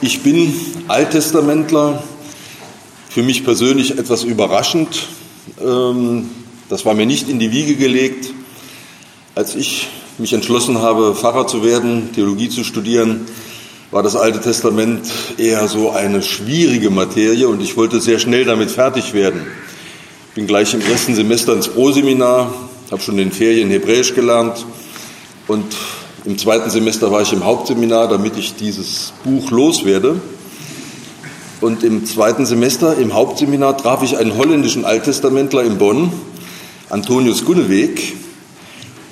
Ich bin Alttestamentler, für mich persönlich etwas überraschend. Ähm, das war mir nicht in die Wiege gelegt. Als ich mich entschlossen habe, Pfarrer zu werden, Theologie zu studieren, war das Alte Testament eher so eine schwierige Materie und ich wollte sehr schnell damit fertig werden. Bin gleich im ersten Semester ins Proseminar, habe schon in den Ferien Hebräisch gelernt und im zweiten Semester war ich im Hauptseminar, damit ich dieses Buch loswerde. Und im zweiten Semester im Hauptseminar traf ich einen holländischen Alttestamentler in Bonn, Antonius Gunneweg.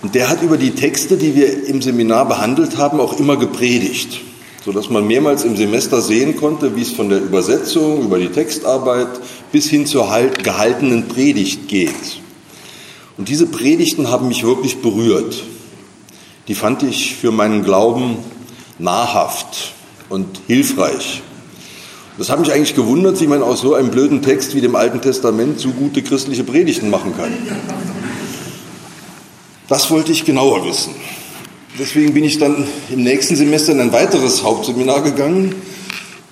Und der hat über die Texte, die wir im Seminar behandelt haben, auch immer gepredigt sodass man mehrmals im Semester sehen konnte, wie es von der Übersetzung über die Textarbeit bis hin zur halt, gehaltenen Predigt geht. Und diese Predigten haben mich wirklich berührt. Die fand ich für meinen Glauben nahrhaft und hilfreich. Das hat mich eigentlich gewundert, wie man aus so einem blöden Text wie dem Alten Testament so gute christliche Predigten machen kann. Das wollte ich genauer wissen. Deswegen bin ich dann im nächsten Semester in ein weiteres Hauptseminar gegangen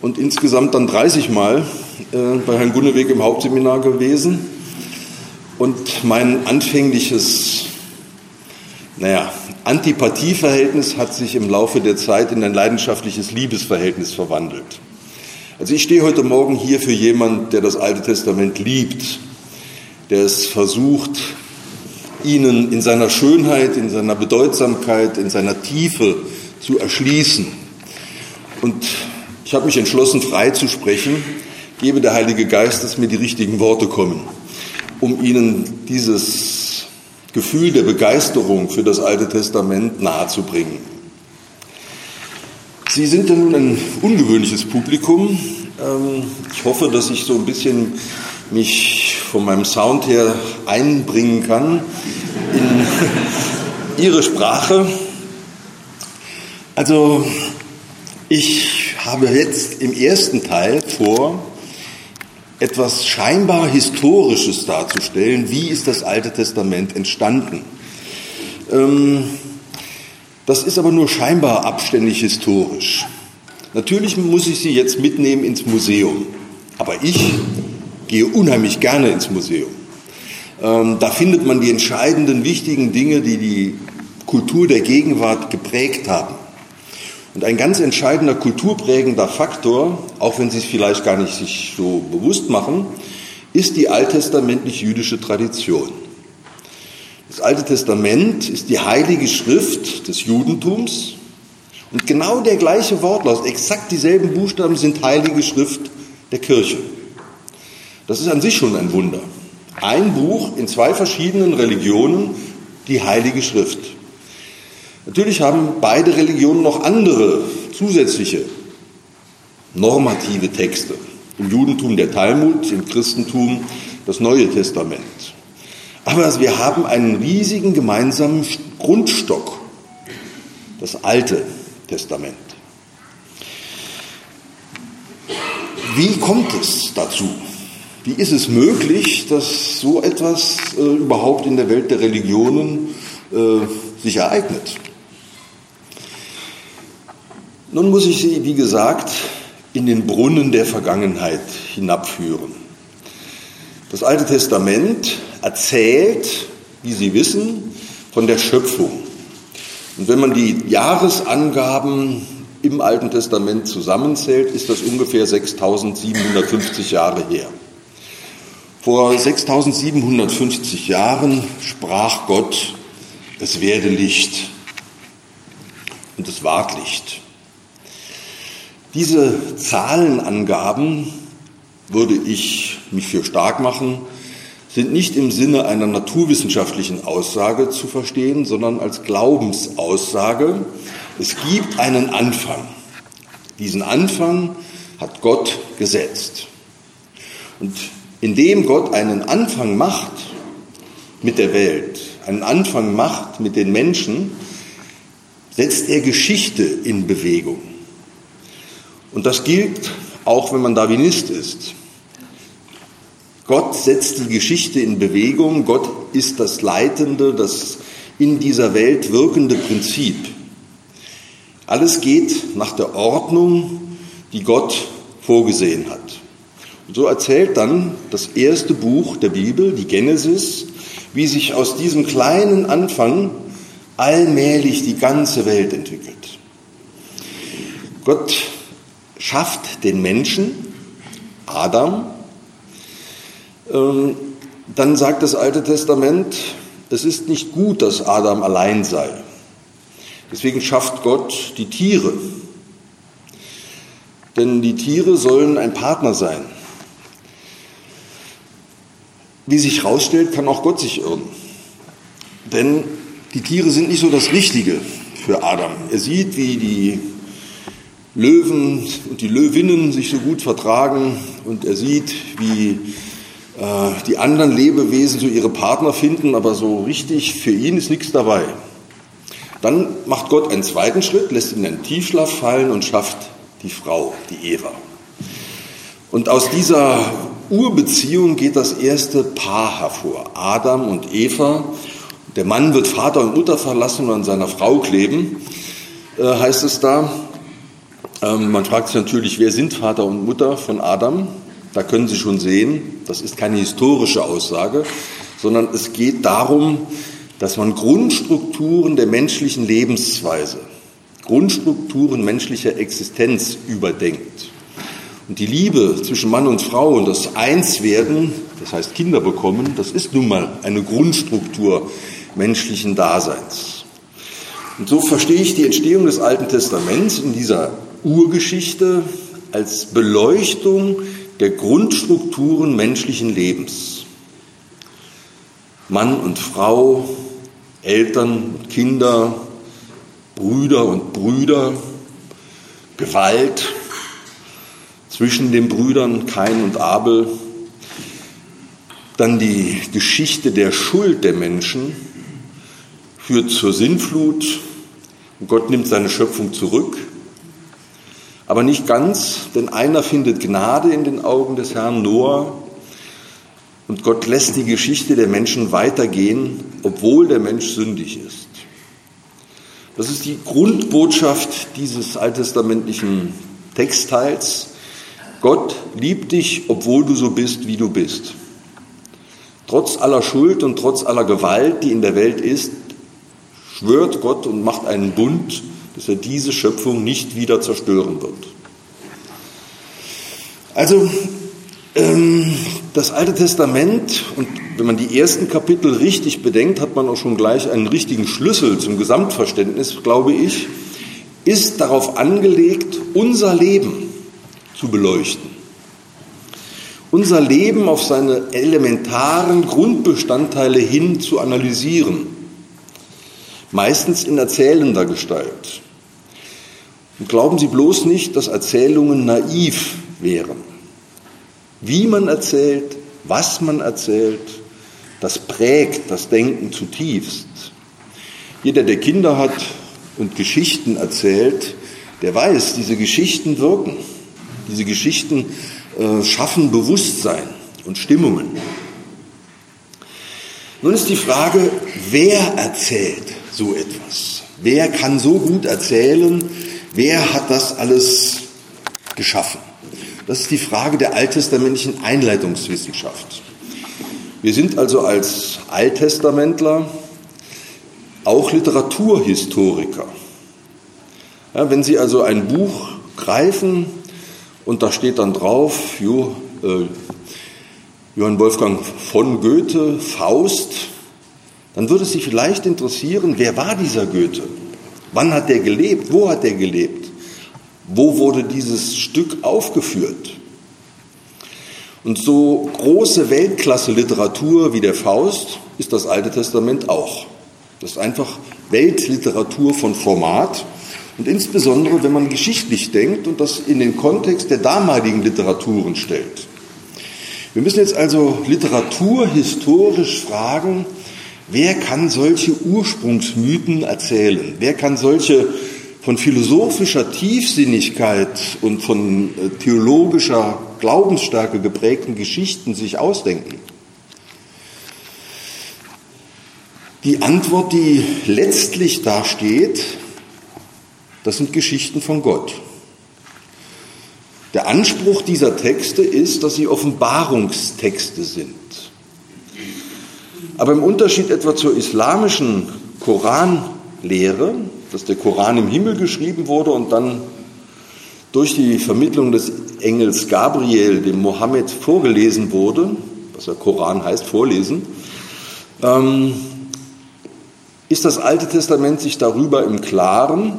und insgesamt dann 30 Mal äh, bei Herrn Gunneweg im Hauptseminar gewesen. Und mein anfängliches, naja, Antipathieverhältnis hat sich im Laufe der Zeit in ein leidenschaftliches Liebesverhältnis verwandelt. Also ich stehe heute Morgen hier für jemanden, der das Alte Testament liebt, der es versucht, ihnen in seiner Schönheit, in seiner Bedeutsamkeit, in seiner Tiefe zu erschließen. Und ich habe mich entschlossen, frei zu sprechen, gebe der Heilige Geist, dass mir die richtigen Worte kommen, um ihnen dieses Gefühl der Begeisterung für das Alte Testament nahezubringen. Sie sind ja nun ein ungewöhnliches Publikum. Ähm, ich hoffe, dass ich so ein bisschen mich von meinem Sound her einbringen kann in ihre Sprache. Also ich habe jetzt im ersten Teil vor, etwas scheinbar Historisches darzustellen. Wie ist das Alte Testament entstanden? Ähm, das ist aber nur scheinbar abständig historisch. Natürlich muss ich Sie jetzt mitnehmen ins Museum, aber ich gehe unheimlich gerne ins Museum. Ähm, da findet man die entscheidenden, wichtigen Dinge, die die Kultur der Gegenwart geprägt haben. Und ein ganz entscheidender kulturprägender Faktor, auch wenn Sie es vielleicht gar nicht sich so bewusst machen, ist die alttestamentlich-jüdische Tradition. Das Alte Testament ist die heilige Schrift des Judentums und genau der gleiche Wortlaut, exakt dieselben Buchstaben sind heilige Schrift der Kirche. Das ist an sich schon ein Wunder. Ein Buch in zwei verschiedenen Religionen, die Heilige Schrift. Natürlich haben beide Religionen noch andere zusätzliche normative Texte. Im Judentum der Talmud, im Christentum das Neue Testament. Aber wir haben einen riesigen gemeinsamen Grundstock, das Alte Testament. Wie kommt es dazu? Wie ist es möglich, dass so etwas äh, überhaupt in der Welt der Religionen äh, sich ereignet? Nun muss ich Sie, wie gesagt, in den Brunnen der Vergangenheit hinabführen. Das Alte Testament erzählt, wie Sie wissen, von der Schöpfung. Und wenn man die Jahresangaben im Alten Testament zusammenzählt, ist das ungefähr 6750 Jahre her. Vor 6750 Jahren sprach Gott, es werde Licht und es ward Licht. Diese Zahlenangaben, würde ich mich für stark machen, sind nicht im Sinne einer naturwissenschaftlichen Aussage zu verstehen, sondern als Glaubensaussage. Es gibt einen Anfang. Diesen Anfang hat Gott gesetzt. Und indem Gott einen Anfang macht mit der Welt, einen Anfang macht mit den Menschen, setzt er Geschichte in Bewegung. Und das gilt auch, wenn man Darwinist ist. Gott setzt die Geschichte in Bewegung. Gott ist das leitende, das in dieser Welt wirkende Prinzip. Alles geht nach der Ordnung, die Gott vorgesehen hat. Und so erzählt dann das erste Buch der Bibel, die Genesis, wie sich aus diesem kleinen Anfang allmählich die ganze Welt entwickelt. Gott schafft den Menschen, Adam, ähm, dann sagt das Alte Testament, es ist nicht gut, dass Adam allein sei. Deswegen schafft Gott die Tiere. Denn die Tiere sollen ein Partner sein. Wie sich herausstellt, kann auch Gott sich irren. Denn die Tiere sind nicht so das Richtige für Adam. Er sieht, wie die Löwen und die Löwinnen sich so gut vertragen und er sieht, wie äh, die anderen Lebewesen so ihre Partner finden, aber so richtig für ihn ist nichts dabei. Dann macht Gott einen zweiten Schritt, lässt ihn in einen Tiefschlaf fallen und schafft die Frau, die Eva. Und aus dieser Urbeziehung geht das erste Paar hervor, Adam und Eva. Der Mann wird Vater und Mutter verlassen und an seiner Frau kleben, äh, heißt es da. Ähm, man fragt sich natürlich, wer sind Vater und Mutter von Adam? Da können Sie schon sehen, das ist keine historische Aussage, sondern es geht darum, dass man Grundstrukturen der menschlichen Lebensweise, Grundstrukturen menschlicher Existenz überdenkt. Und die Liebe zwischen Mann und Frau und das Einswerden, das heißt Kinder bekommen, das ist nun mal eine Grundstruktur menschlichen Daseins. Und so verstehe ich die Entstehung des Alten Testaments in dieser Urgeschichte als Beleuchtung der Grundstrukturen menschlichen Lebens. Mann und Frau, Eltern und Kinder, Brüder und Brüder, Gewalt. Zwischen den Brüdern Kain und Abel, dann die Geschichte der Schuld der Menschen führt zur Sinnflut Gott nimmt seine Schöpfung zurück aber nicht ganz, denn einer findet Gnade in den Augen des Herrn Noah und Gott lässt die Geschichte der Menschen weitergehen, obwohl der Mensch sündig ist. Das ist die Grundbotschaft dieses alttestamentlichen Textteils. Gott liebt dich, obwohl du so bist, wie du bist. Trotz aller Schuld und trotz aller Gewalt, die in der Welt ist, schwört Gott und macht einen Bund dass er diese Schöpfung nicht wieder zerstören wird. Also ähm, das Alte Testament, und wenn man die ersten Kapitel richtig bedenkt, hat man auch schon gleich einen richtigen Schlüssel zum Gesamtverständnis, glaube ich, ist darauf angelegt, unser Leben zu beleuchten. Unser Leben auf seine elementaren Grundbestandteile hin zu analysieren, meistens in erzählender Gestalt. Und glauben Sie bloß nicht, dass Erzählungen naiv wären. Wie man erzählt, was man erzählt, das prägt das Denken zutiefst. Jeder, der Kinder hat und Geschichten erzählt, der weiß, diese Geschichten wirken. Diese Geschichten äh, schaffen Bewusstsein und Stimmungen. Nun ist die Frage, wer erzählt so etwas? Wer kann so gut erzählen, Wer hat das alles geschaffen? Das ist die Frage der alttestamentlichen Einleitungswissenschaft. Wir sind also als Alttestamentler auch Literaturhistoriker. Ja, wenn Sie also ein Buch greifen und da steht dann drauf, jo, äh, Johann Wolfgang von Goethe, Faust, dann würde es Sie vielleicht interessieren, wer war dieser Goethe? Wann hat er gelebt? Wo hat er gelebt? Wo wurde dieses Stück aufgeführt? Und so große Weltklasse-Literatur wie der Faust ist das Alte Testament auch. Das ist einfach Weltliteratur von Format. Und insbesondere, wenn man geschichtlich denkt und das in den Kontext der damaligen Literaturen stellt. Wir müssen jetzt also Literatur historisch fragen, Wer kann solche Ursprungsmythen erzählen? Wer kann solche von philosophischer Tiefsinnigkeit und von äh, theologischer Glaubensstärke geprägten Geschichten sich ausdenken? Die Antwort, die letztlich dasteht, das sind Geschichten von Gott. Der Anspruch dieser Texte ist, dass sie Offenbarungstexte sind. Aber im Unterschied etwa zur islamischen Koranlehre, dass der Koran im Himmel geschrieben wurde und dann durch die Vermittlung des Engels Gabriel dem Mohammed vorgelesen wurde, was der Koran heißt, vorlesen, ähm, ist das Alte Testament sich darüber im Klaren,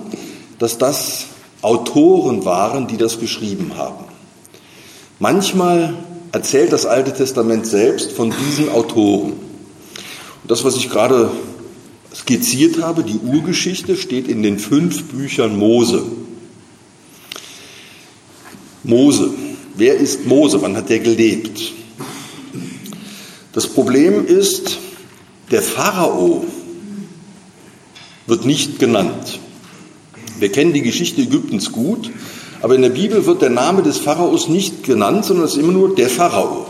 dass das Autoren waren, die das geschrieben haben. Manchmal erzählt das Alte Testament selbst von diesen Autoren. Das, was ich gerade skizziert habe, die Urgeschichte, steht in den fünf Büchern Mose. Mose. Wer ist Mose? Wann hat er gelebt? Das Problem ist, der Pharao wird nicht genannt. Wir kennen die Geschichte Ägyptens gut, aber in der Bibel wird der Name des Pharaos nicht genannt, sondern es ist immer nur der Pharao.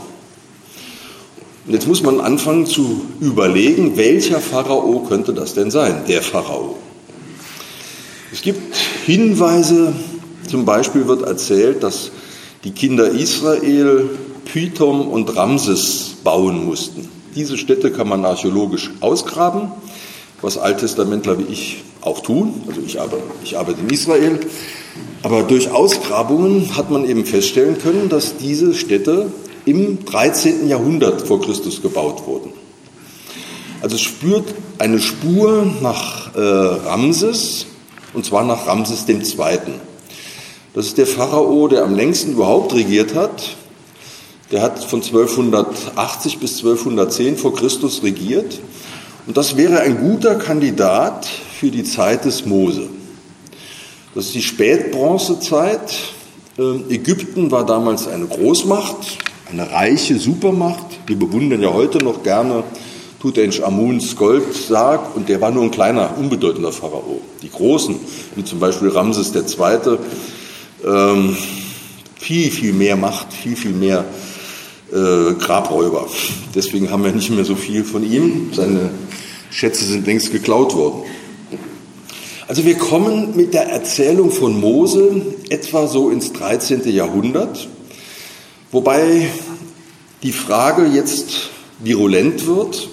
Und jetzt muss man anfangen zu überlegen, welcher Pharao könnte das denn sein, der Pharao. Es gibt Hinweise, zum Beispiel wird erzählt, dass die Kinder Israel Pythom und Ramses bauen mussten. Diese Städte kann man archäologisch ausgraben, was Alttestamentler wie ich auch tun. Also ich arbeite, ich arbeite in Israel. Aber durch Ausgrabungen hat man eben feststellen können, dass diese Städte im 13. Jahrhundert vor Christus gebaut wurden. Also spürt eine Spur nach äh, Ramses, und zwar nach Ramses II. Das ist der Pharao, der am längsten überhaupt regiert hat. Der hat von 1280 bis 1210 vor Christus regiert. Und das wäre ein guter Kandidat für die Zeit des Mose. Das ist die Spätbronzezeit. Ähm, Ägypten war damals eine Großmacht, eine reiche Supermacht. Wir bewundern ja heute noch gerne Tutanchamuns Goldsarg und der war nur ein kleiner, unbedeutender Pharao. Die Großen, wie zum Beispiel Ramses II., ähm, viel, viel mehr Macht, viel, viel mehr äh, Grabräuber. Deswegen haben wir nicht mehr so viel von ihm. Seine Schätze sind längst geklaut worden. Also wir kommen mit der Erzählung von Mose etwa so ins 13. Jahrhundert, wobei die Frage jetzt virulent wird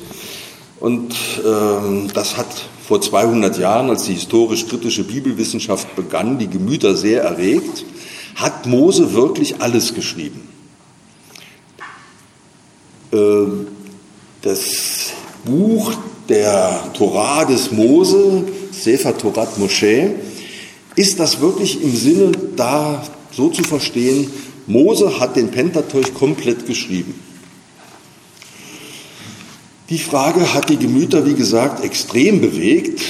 und ähm, das hat vor 200 Jahren, als die historisch-kritische Bibelwissenschaft begann, die Gemüter sehr erregt. Hat Mose wirklich alles geschrieben? Ähm, das Buch der Torah des Mose, Sefer Torat Moshe, ist das wirklich im Sinne da so zu verstehen, Mose hat den Pentateuch komplett geschrieben. Die Frage hat die Gemüter, wie gesagt, extrem bewegt.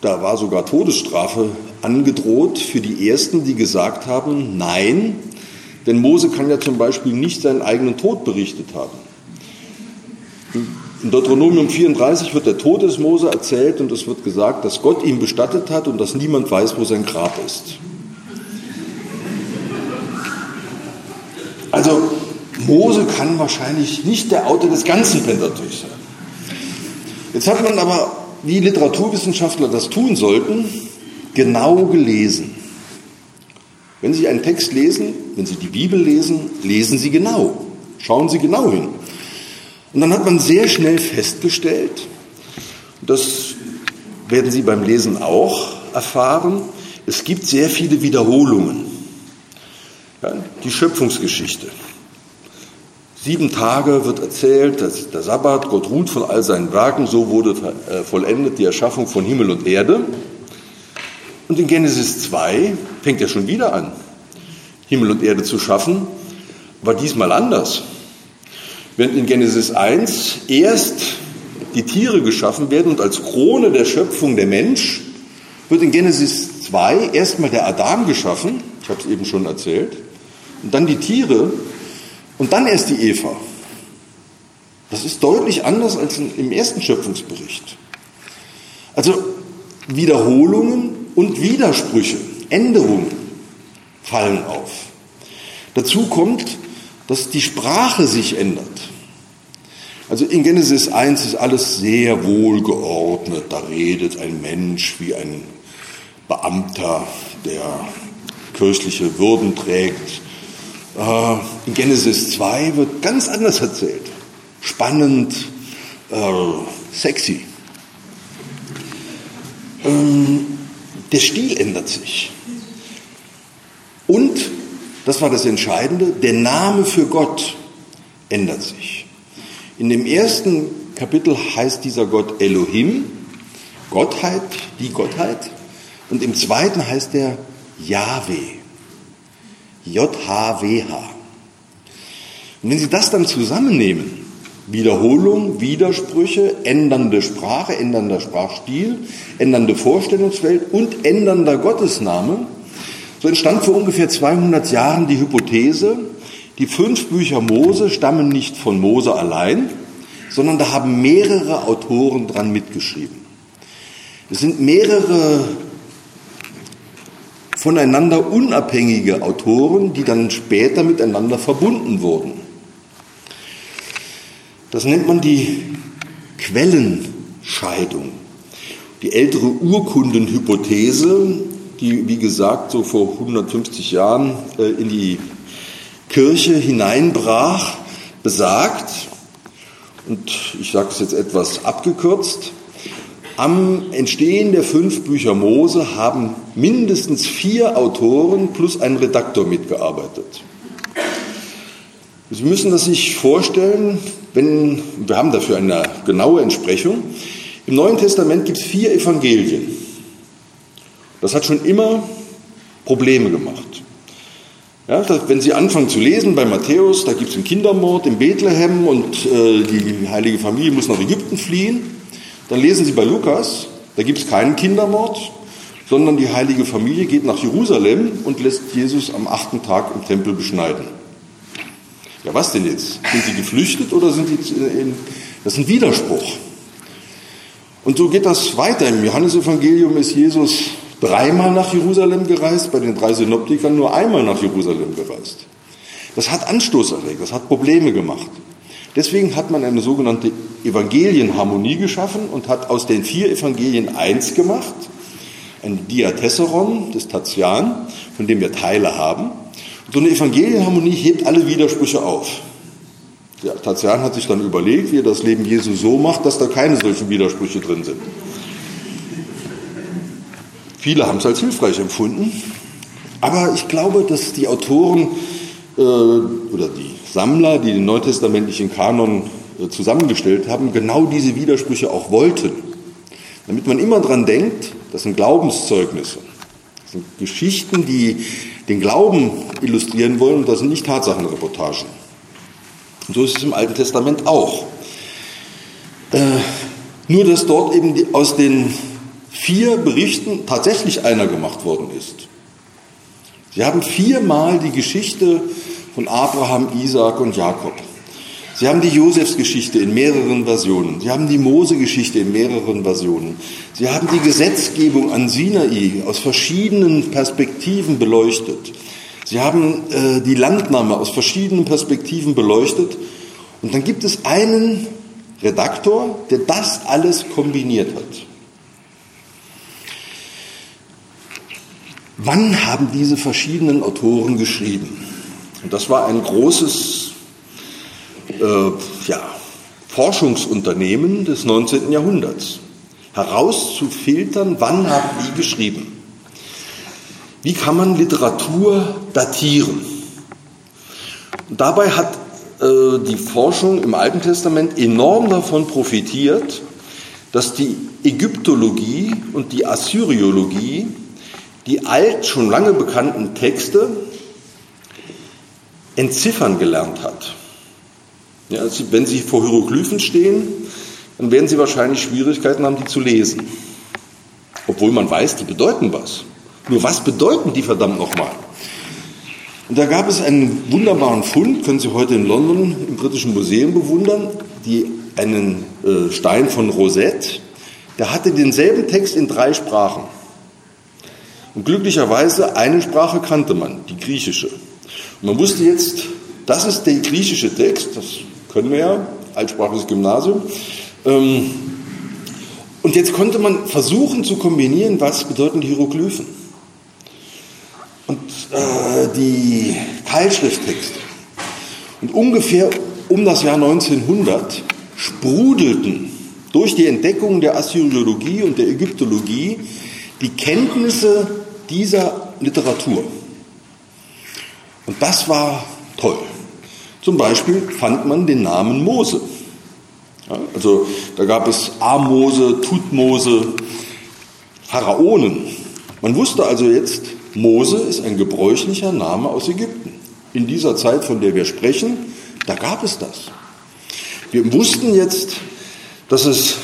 Da war sogar Todesstrafe angedroht für die Ersten, die gesagt haben, nein, denn Mose kann ja zum Beispiel nicht seinen eigenen Tod berichtet haben. In Deuteronomium 34 wird der Tod des Mose erzählt und es wird gesagt, dass Gott ihn bestattet hat und dass niemand weiß, wo sein Grab ist. Also Mose kann wahrscheinlich nicht der Autor des ganzen Pentateuch sein. Jetzt hat man aber, wie Literaturwissenschaftler das tun sollten, genau gelesen. Wenn Sie einen Text lesen, wenn Sie die Bibel lesen, lesen Sie genau. Schauen Sie genau hin. Und dann hat man sehr schnell festgestellt, das werden Sie beim Lesen auch erfahren, es gibt sehr viele Wiederholungen. Ja, die Schöpfungsgeschichte, Sieben Tage wird erzählt, dass der Sabbat, Gott ruht von all seinen Werken, so wurde äh, vollendet die Erschaffung von Himmel und Erde. Und in Genesis 2 fängt er schon wieder an, Himmel und Erde zu schaffen, war diesmal anders. Während in Genesis 1 erst die Tiere geschaffen werden und als Krone der Schöpfung der Mensch, wird in Genesis 2 erstmal der Adam geschaffen, ich habe es eben schon erzählt, und dann die Tiere und dann erst die Eva. Das ist deutlich anders als im ersten Schöpfungsbericht. Also Wiederholungen und Widersprüche, Änderungen fallen auf. Dazu kommt, dass die Sprache sich ändert. Also in Genesis 1 ist alles sehr wohl geordnet. Da redet ein Mensch wie ein Beamter, der kirchliche Würden trägt in Genesis 2 wird ganz anders erzählt. Spannend, äh, sexy. Ähm, der Stil ändert sich. Und, das war das Entscheidende, der Name für Gott ändert sich. In dem ersten Kapitel heißt dieser Gott Elohim, Gottheit, die Gottheit. Und im zweiten heißt er Yahweh. J-H-W-H. Und wenn Sie das dann zusammennehmen, Wiederholung, Widersprüche, ändernde Sprache, ändernder Sprachstil, ändernde Vorstellungswelt und ändernder Gottesname, so entstand vor ungefähr 200 Jahren die Hypothese, die fünf Bücher Mose stammen nicht von Mose allein, sondern da haben mehrere Autoren dran mitgeschrieben. Es sind mehrere voneinander unabhängige Autoren, die dann später miteinander verbunden wurden. Das nennt man die Quellenscheidung. Die ältere Urkundenhypothese, die, wie gesagt, so vor 150 Jahren äh, in die Kirche hineinbrach, besagt, und ich sage es jetzt etwas abgekürzt, am Entstehen der fünf Bücher Mose haben mindestens vier Autoren plus ein Redaktor mitgearbeitet. Sie müssen das sich vorstellen, wenn, wir haben dafür eine genaue Entsprechung. Im Neuen Testament gibt es vier Evangelien. Das hat schon immer Probleme gemacht. Ja, wenn Sie anfangen zu lesen bei Matthäus, da gibt es einen Kindermord in Bethlehem und äh, die heilige Familie muss nach Ägypten fliehen. Dann lesen Sie bei Lukas, da gibt es keinen Kindermord, sondern die heilige Familie geht nach Jerusalem und lässt Jesus am achten Tag im Tempel beschneiden. Ja, was denn jetzt? Sind sie geflüchtet oder sind sie in, das ist ein Widerspruch. Und so geht das weiter. Im Johannesevangelium ist Jesus dreimal nach Jerusalem gereist, bei den drei Synoptikern nur einmal nach Jerusalem gereist. Das hat Anstoß erregt, das hat Probleme gemacht. Deswegen hat man eine sogenannte Evangelienharmonie geschaffen und hat aus den vier Evangelien eins gemacht, ein Diatessaron des Tatian, von dem wir Teile haben. So eine Evangelienharmonie hebt alle Widersprüche auf. Ja, Tatian hat sich dann überlegt, wie er das Leben Jesu so macht, dass da keine solchen Widersprüche drin sind. Viele haben es als hilfreich empfunden, aber ich glaube, dass die Autoren äh, oder die Sammler, die den neutestamentlichen Kanon zusammengestellt haben, genau diese Widersprüche auch wollten. Damit man immer dran denkt, das sind Glaubenszeugnisse. Das sind Geschichten, die den Glauben illustrieren wollen und das sind nicht Tatsachenreportagen. Und so ist es im Alten Testament auch. Äh, nur, dass dort eben die, aus den vier Berichten tatsächlich einer gemacht worden ist. Sie haben viermal die Geschichte von Abraham, Isaac und Jakob. Sie haben die Josefsgeschichte in mehreren Versionen. Sie haben die Mose-Geschichte in mehreren Versionen. Sie haben die Gesetzgebung an Sinai aus verschiedenen Perspektiven beleuchtet. Sie haben äh, die Landnahme aus verschiedenen Perspektiven beleuchtet. Und dann gibt es einen Redaktor, der das alles kombiniert hat. Wann haben diese verschiedenen Autoren geschrieben? Und das war ein großes äh, ja, Forschungsunternehmen des 19. Jahrhunderts, herauszufiltern, wann haben die geschrieben. Wie kann man Literatur datieren? Und dabei hat äh, die Forschung im Alten Testament enorm davon profitiert, dass die Ägyptologie und die Assyriologie die alt schon lange bekannten Texte entziffern gelernt hat. Ja, wenn Sie vor Hieroglyphen stehen, dann werden Sie wahrscheinlich Schwierigkeiten haben, die zu lesen. Obwohl man weiß, die bedeuten was. Nur was bedeuten die verdammt nochmal? Und da gab es einen wunderbaren Fund, können Sie heute in London im Britischen Museum bewundern, die, einen äh, Stein von Rosette, der hatte denselben Text in drei Sprachen. Und glücklicherweise eine Sprache kannte man, die griechische. Man wusste jetzt, das ist der griechische Text, das können wir ja, altsprachliches Gymnasium. Ähm, und jetzt konnte man versuchen zu kombinieren, was bedeuten die Hieroglyphen. Und äh, die Keilschrifttexte. Und ungefähr um das Jahr 1900 sprudelten durch die Entdeckung der Assyriologie und der Ägyptologie die Kenntnisse dieser Literatur. Und das war toll. Zum Beispiel fand man den Namen Mose. Ja, also da gab es Amose, Tutmose, Pharaonen. Man wusste also jetzt, Mose ist ein gebräuchlicher Name aus Ägypten. In dieser Zeit, von der wir sprechen, da gab es das. Wir wussten jetzt, dass es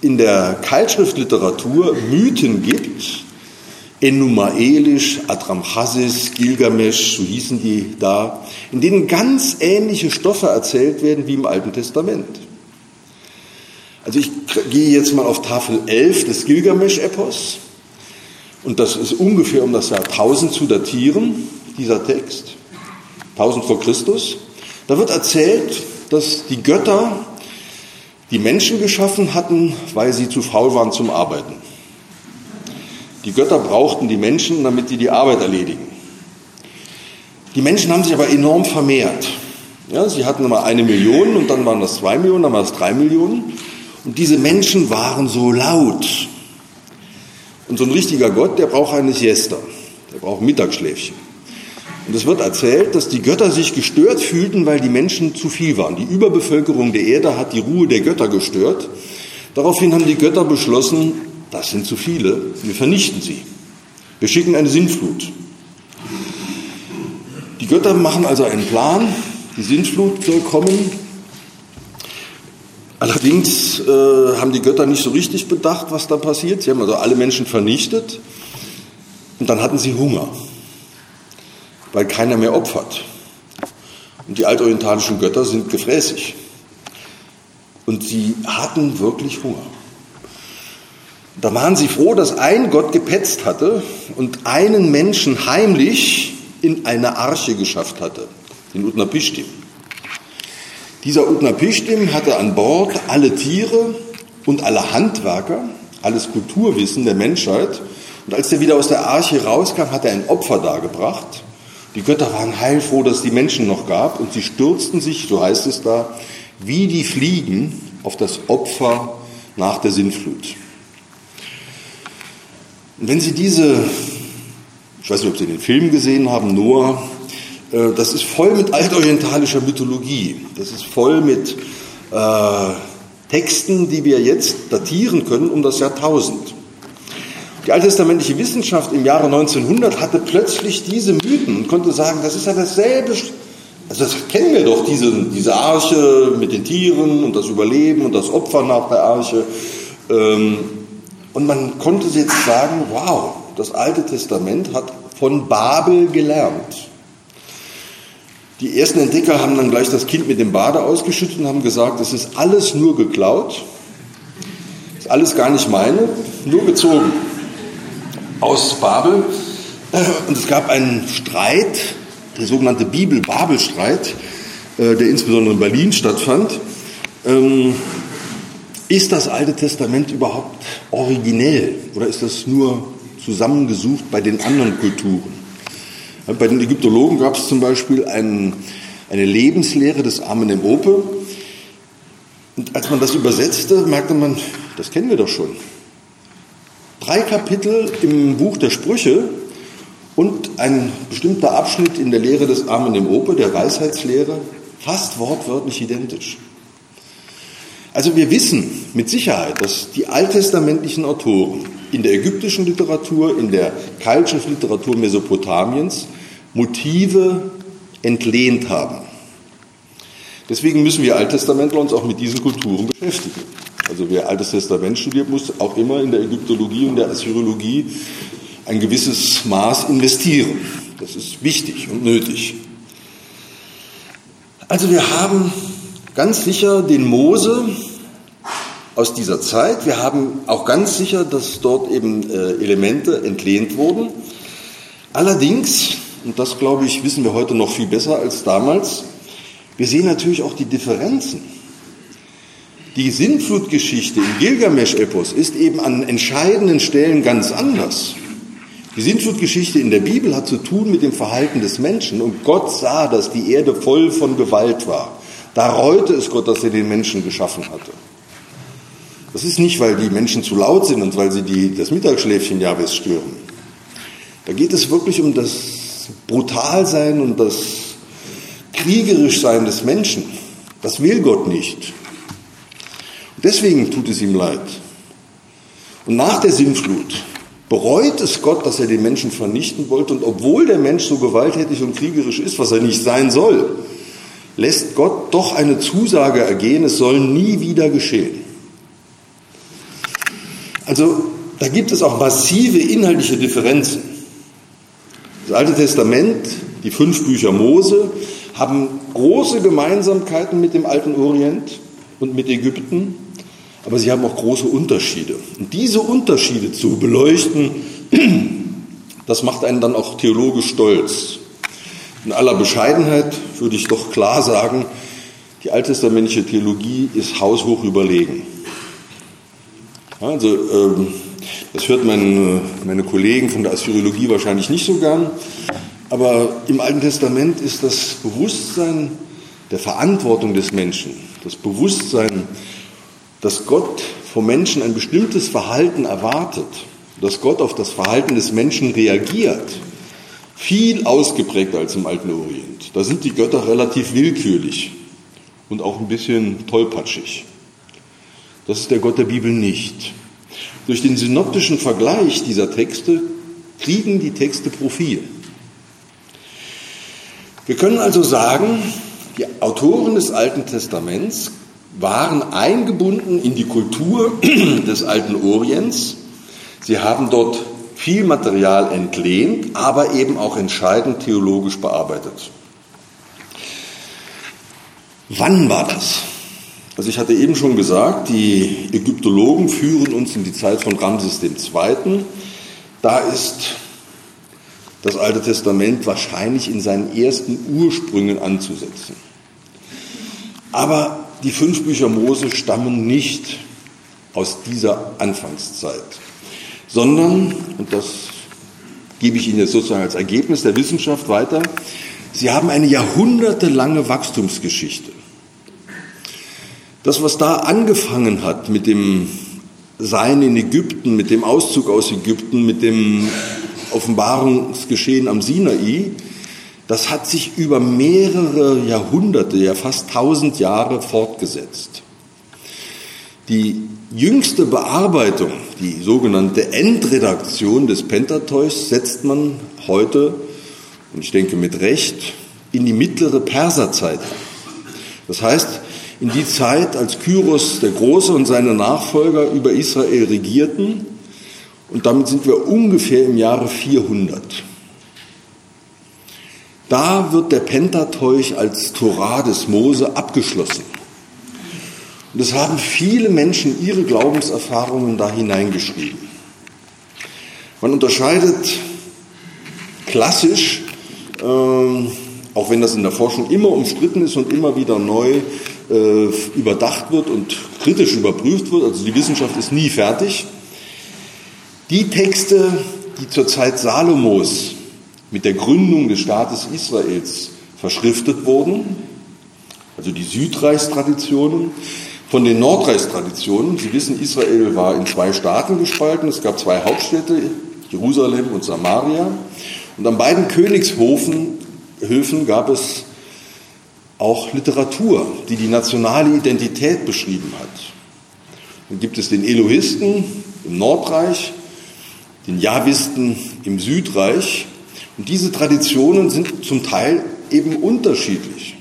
in der Keilschriftliteratur Mythen gibt, Enumaelisch, Adramchasis, Gilgamesh, so hießen die da, in denen ganz ähnliche Stoffe erzählt werden wie im Alten Testament. Also ich gehe jetzt mal auf Tafel 11 des Gilgamesch-Epos und das ist ungefähr um das Jahr 1000 zu datieren, dieser Text, 1000 vor Christus. Da wird erzählt, dass die Götter die Menschen geschaffen hatten, weil sie zu faul waren zum Arbeiten. Die Götter brauchten die Menschen, damit die die Arbeit erledigen. Die Menschen haben sich aber enorm vermehrt. Ja, sie hatten immer eine Million und dann waren das zwei Millionen, dann waren das drei Millionen. Und diese Menschen waren so laut. Und so ein richtiger Gott, der braucht eine Siesta. Der braucht Mittagsschläfchen. Und es wird erzählt, dass die Götter sich gestört fühlten, weil die Menschen zu viel waren. Die Überbevölkerung der Erde hat die Ruhe der Götter gestört. Daraufhin haben die Götter beschlossen, das sind zu viele, wir vernichten sie. Wir schicken eine Sintflut. Die Götter machen also einen Plan, die Sintflut soll kommen. Allerdings äh, haben die Götter nicht so richtig bedacht, was da passiert. Sie haben also alle Menschen vernichtet und dann hatten sie Hunger, weil keiner mehr opfert. Und die altorientalischen Götter sind gefräßig. Und sie hatten wirklich Hunger. Da waren sie froh, dass ein Gott gepetzt hatte und einen Menschen heimlich in eine Arche geschafft hatte, den Utnapishtim. Dieser Utnapishtim hatte an Bord alle Tiere und alle Handwerker, alles Kulturwissen der Menschheit. Und als er wieder aus der Arche rauskam, hat er ein Opfer dargebracht. Die Götter waren heilfroh, dass es die Menschen noch gab und sie stürzten sich, so heißt es da, wie die Fliegen auf das Opfer nach der Sintflut. Und wenn Sie diese, ich weiß nicht, ob Sie den Film gesehen haben, Noah, äh, das ist voll mit altorientalischer Mythologie. Das ist voll mit äh, Texten, die wir jetzt datieren können um das Jahrtausend. Die alttestamentliche Wissenschaft im Jahre 1900 hatte plötzlich diese Mythen und konnte sagen, das ist ja dasselbe. Also das kennen wir doch, diese, diese Arche mit den Tieren und das Überleben und das Opfer nach der Arche. Ähm, und man konnte jetzt sagen, wow, das Alte Testament hat von Babel gelernt. Die ersten Entdecker haben dann gleich das Kind mit dem Bade ausgeschüttet und haben gesagt, es ist alles nur geklaut, ist alles gar nicht meine, nur gezogen aus Babel. Und es gab einen Streit, der sogenannte Bibel-Babel-Streit, äh, der insbesondere in Berlin stattfand. Ist das Alte Testament überhaupt originell oder ist das nur zusammengesucht bei den anderen Kulturen? Bei den Ägyptologen gab es zum Beispiel einen, eine Lebenslehre des armen Emope. Und als man das übersetzte, merkte man, das kennen wir doch schon. Drei Kapitel im Buch der Sprüche und ein bestimmter Abschnitt in der Lehre des armen Emope, der Weisheitslehre, fast wortwörtlich identisch. Also wir wissen mit Sicherheit, dass die alttestamentlichen Autoren in der ägyptischen Literatur, in der Keilschriftliteratur Mesopotamiens Motive entlehnt haben. Deswegen müssen wir Alttestamentler uns auch mit diesen Kulturen beschäftigen. Also wer Altes Testament studiert, muss auch immer in der Ägyptologie und der Assyriologie ein gewisses Maß investieren. Das ist wichtig und nötig. Also wir haben ganz sicher den Mose aus dieser Zeit. Wir haben auch ganz sicher, dass dort eben äh, Elemente entlehnt wurden. Allerdings, und das glaube ich, wissen wir heute noch viel besser als damals, wir sehen natürlich auch die Differenzen. Die Sintflutgeschichte im Gilgamesch-Epos ist eben an entscheidenden Stellen ganz anders. Die Sintflutgeschichte in der Bibel hat zu tun mit dem Verhalten des Menschen und Gott sah, dass die Erde voll von Gewalt war. Da reute es Gott, dass er den Menschen geschaffen hatte. Das ist nicht, weil die Menschen zu laut sind und weil sie die, das Mittagsschläfchen Jahwes stören. Da geht es wirklich um das Brutalsein und das Kriegerischsein des Menschen. Das will Gott nicht. Und deswegen tut es ihm leid. Und nach der Sintflut bereut es Gott, dass er den Menschen vernichten wollte. Und obwohl der Mensch so gewalttätig und kriegerisch ist, was er nicht sein soll, lässt Gott doch eine Zusage ergehen, es soll nie wieder geschehen. Also da gibt es auch massive inhaltliche Differenzen. Das Alte Testament, die fünf Bücher Mose, haben große Gemeinsamkeiten mit dem alten Orient und mit Ägypten, aber sie haben auch große Unterschiede. Und diese Unterschiede zu beleuchten, das macht einen dann auch theologisch stolz. In aller Bescheidenheit würde ich doch klar sagen, die alttestamentliche Theologie ist haushoch überlegen. Also ähm, das hört meine, meine Kollegen von der Assyriologie wahrscheinlich nicht so gern, aber im Alten Testament ist das Bewusstsein der Verantwortung des Menschen, das Bewusstsein, dass Gott vom Menschen ein bestimmtes Verhalten erwartet, dass Gott auf das Verhalten des Menschen reagiert, viel ausgeprägter als im alten Orient. Da sind die Götter relativ willkürlich und auch ein bisschen tollpatschig. Das ist der Gott der Bibel nicht. Durch den synoptischen Vergleich dieser Texte kriegen die Texte Profil. Wir können also sagen, die Autoren des Alten Testaments waren eingebunden in die Kultur des alten Orients. Sie haben dort viel Material entlehnt, aber eben auch entscheidend theologisch bearbeitet. Wann war das? Also ich hatte eben schon gesagt, die Ägyptologen führen uns in die Zeit von Ramses II. Da ist das Alte Testament wahrscheinlich in seinen ersten Ursprüngen anzusetzen. Aber die fünf Bücher Mose stammen nicht aus dieser Anfangszeit, sondern, und das gebe ich Ihnen jetzt sozusagen als Ergebnis der Wissenschaft weiter, sie haben eine jahrhundertelange Wachstumsgeschichte. Das, was da angefangen hat mit dem Sein in Ägypten, mit dem Auszug aus Ägypten, mit dem Offenbarungsgeschehen am Sinai, das hat sich über mehrere Jahrhunderte, ja fast tausend Jahre fortgesetzt. Die jüngste Bearbeitung, die sogenannte Endredaktion des Pentateuch, setzt man heute, und ich denke mit Recht, in die mittlere Perserzeit. Das heißt, in die Zeit, als Kyros der Große und seine Nachfolger über Israel regierten, und damit sind wir ungefähr im Jahre 400. Da wird der Pentateuch als Torah des Mose abgeschlossen. Und es haben viele Menschen ihre Glaubenserfahrungen da hineingeschrieben. Man unterscheidet klassisch, äh, auch wenn das in der Forschung immer umstritten ist und immer wieder neu überdacht wird und kritisch überprüft wird, also die Wissenschaft ist nie fertig, die Texte, die zur Zeit Salomos mit der Gründung des Staates Israels verschriftet wurden, also die Südreichstraditionen, von den Nordreichstraditionen. Sie wissen, Israel war in zwei Staaten gespalten. Es gab zwei Hauptstädte, Jerusalem und Samaria. Und an beiden Königshöfen gab es auch Literatur, die die nationale Identität beschrieben hat. Dann gibt es den Elohisten im Nordreich den Jahwisten im Südreich. Und diese Traditionen sind zum Teil eben unterschiedlich.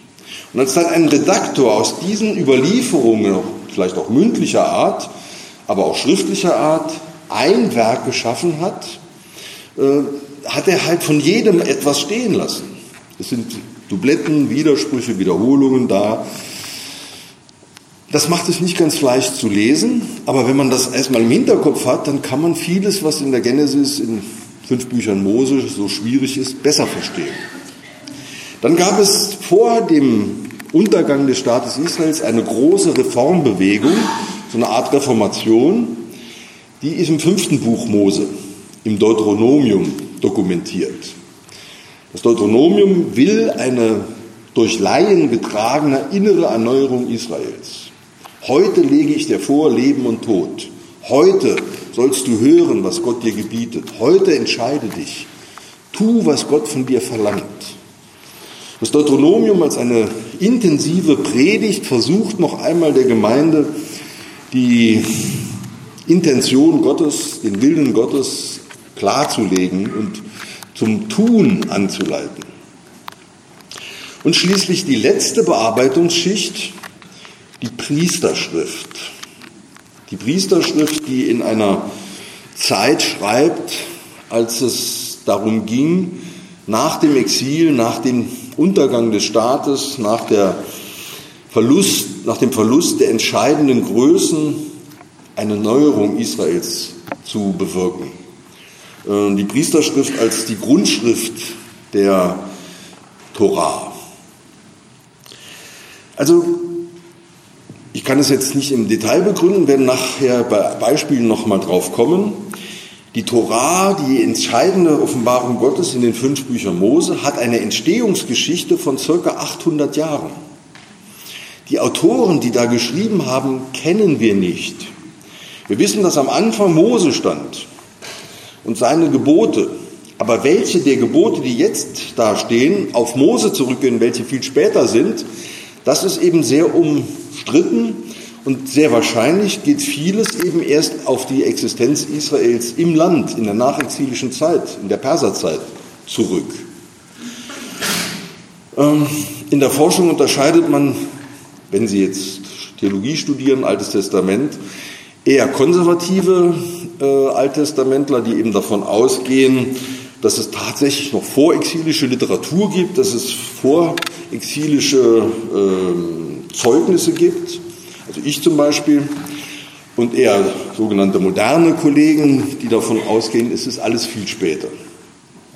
Und als dann ein Redaktor aus diesen Überlieferungen, vielleicht auch mündlicher Art, aber auch schriftlicher Art, ein Werk geschaffen hat, äh, hat er halt von jedem etwas stehen lassen. Es sind Dubletten, Widersprüche, Wiederholungen da. Das macht es nicht ganz leicht zu lesen, aber wenn man das erstmal im Hinterkopf hat, dann kann man vieles, was in der Genesis in fünf Büchern Mose so schwierig ist, besser verstehen. Dann gab es vor dem Untergang des Staates Israels eine große Reformbewegung, so eine Art Reformation, die ist im fünften Buch Mose im Deuteronomium dokumentiert. Das Deuteronomium will eine durch Laien getragene innere Erneuerung Israels. Heute lege ich dir vor Leben und Tod. Heute sollst du hören, was Gott dir gebietet. Heute entscheide dich. Tu, was Gott von dir verlangt. Das Deuteronomium als eine intensive Predigt versucht noch einmal der Gemeinde die Intention Gottes, den Willen Gottes klarzulegen und zum Tun anzuleiten. Und schließlich die letzte Bearbeitungsschicht, die Priesterschrift. Die Priesterschrift, die in einer Zeit schreibt, als es darum ging, nach dem Exil, nach dem Untergang des Staates, nach, der Verlust, nach dem Verlust der entscheidenden Größen eine Neuerung Israels zu bewirken. Äh, die Priesterschrift als die Grundschrift der Torah. Also ich kann es jetzt nicht im Detail begründen, werden nachher bei Beispielen nochmal drauf kommen. Die Torah, die entscheidende Offenbarung Gottes in den fünf Büchern Mose, hat eine Entstehungsgeschichte von circa 800 Jahren. Die Autoren, die da geschrieben haben, kennen wir nicht. Wir wissen, dass am Anfang Mose stand und seine Gebote. Aber welche der Gebote, die jetzt da stehen, auf Mose zurückgehen, welche viel später sind, das ist eben sehr umstritten und sehr wahrscheinlich geht vieles eben erst auf die Existenz Israels im Land, in der nachexilischen Zeit, in der Perserzeit zurück. Ähm, in der Forschung unterscheidet man, wenn Sie jetzt Theologie studieren, Altes Testament, eher konservative äh, Alttestamentler, die eben davon ausgehen, dass es tatsächlich noch vorexilische Literatur gibt, dass es vorexilische äh, Zeugnisse gibt, also ich zum Beispiel, und eher sogenannte moderne Kollegen, die davon ausgehen, es ist alles viel später.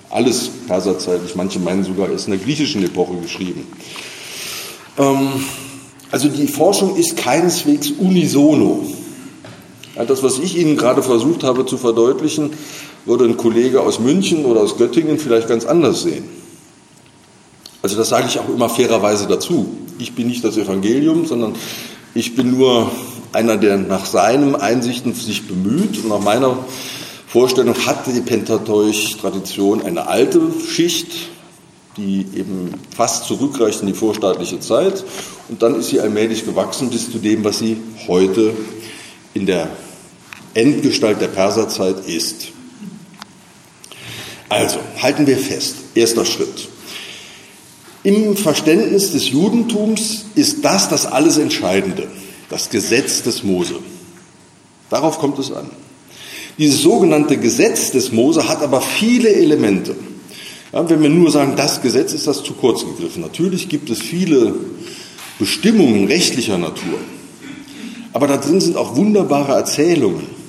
Alles perserzeitlich, manche meinen sogar, es ist in der griechischen Epoche geschrieben. Ähm, also die Forschung ist keineswegs unisono. Ja, das, was ich Ihnen gerade versucht habe zu verdeutlichen, würde ein Kollege aus München oder aus Göttingen vielleicht ganz anders sehen. Also das sage ich auch immer fairerweise dazu. Ich bin nicht das Evangelium, sondern ich bin nur einer, der nach seinen Einsichten sich bemüht und nach meiner Vorstellung hat die Pentateuch-Tradition eine alte Schicht, die eben fast zurückreicht in die vorstaatliche Zeit und dann ist sie allmählich gewachsen bis zu dem, was sie heute in der Endgestalt der Perserzeit ist. Also, halten wir fest, erster Schritt. Im Verständnis des Judentums ist das das alles Entscheidende, das Gesetz des Mose. Darauf kommt es an. Dieses sogenannte Gesetz des Mose hat aber viele Elemente. Ja, wenn wir nur sagen, das Gesetz ist das zu kurz gegriffen. Natürlich gibt es viele Bestimmungen rechtlicher Natur. Aber da drin sind auch wunderbare Erzählungen.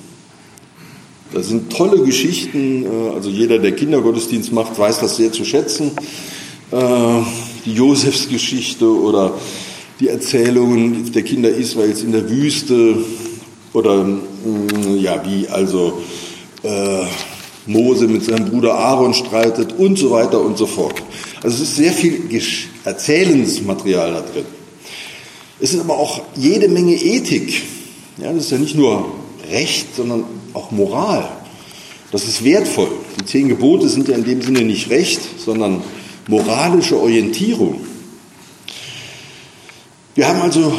Da sind tolle Geschichten. Äh, also jeder, der Kindergottesdienst macht, weiß das sehr zu schätzen. Äh, die Josefsgeschichte oder die Erzählungen der Kinder Israels in der Wüste oder mm, ja, wie also äh, Mose mit seinem Bruder Aaron streitet und so weiter und so fort. Also es ist sehr viel Erzählensmaterial da drin. Es ist aber auch jede Menge Ethik. Ja, das ist ja nicht nur Recht, sondern auch Moral. Das ist wertvoll. Die zehn Gebote sind ja in dem Sinne nicht Recht, sondern moralische Orientierung. Wir haben also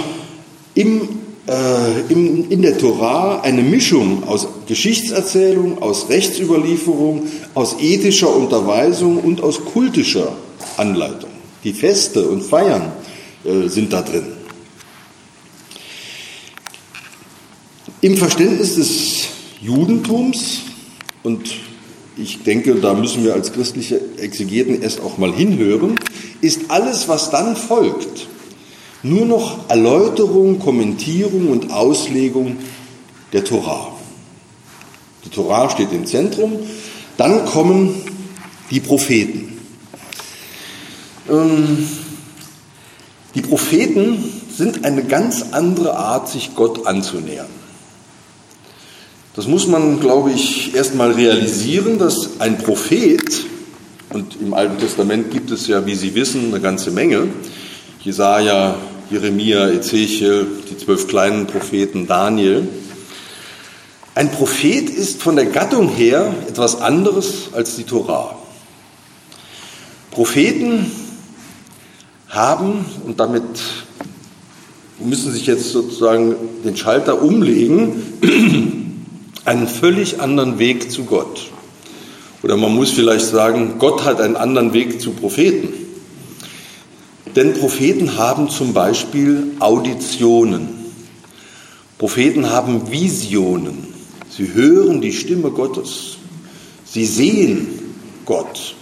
im, äh, im, in der Torah eine Mischung aus Geschichtserzählung, aus Rechtsüberlieferung, aus ethischer Unterweisung und aus kultischer Anleitung. Die Feste und Feiern äh, sind da drin. Im Verständnis des Judentums, und ich denke, da müssen wir als christliche Exegeten erst auch mal hinhören, ist alles, was dann folgt, nur noch Erläuterung, Kommentierung und Auslegung der Torah. Die Torah steht im Zentrum, dann kommen die Propheten. Ähm, die Propheten sind eine ganz andere Art, sich Gott anzunähern. Das muss man, glaube ich, erstmal realisieren, dass ein Prophet, und im Alten Testament gibt es ja, wie Sie wissen, eine ganze Menge, Jesaja, Jeremia, Ezechiel, die zwölf kleinen Propheten, Daniel, ein Prophet ist von der Gattung her etwas anderes als die Torah. Propheten haben, und damit müssen sich jetzt sozusagen den Schalter umlegen, einen völlig anderen Weg zu Gott. Oder man muss vielleicht sagen, Gott hat einen anderen Weg zu Propheten. Denn Propheten haben zum Beispiel Auditionen. Propheten haben Visionen. Sie hören die Stimme Gottes. Sie sehen Gott.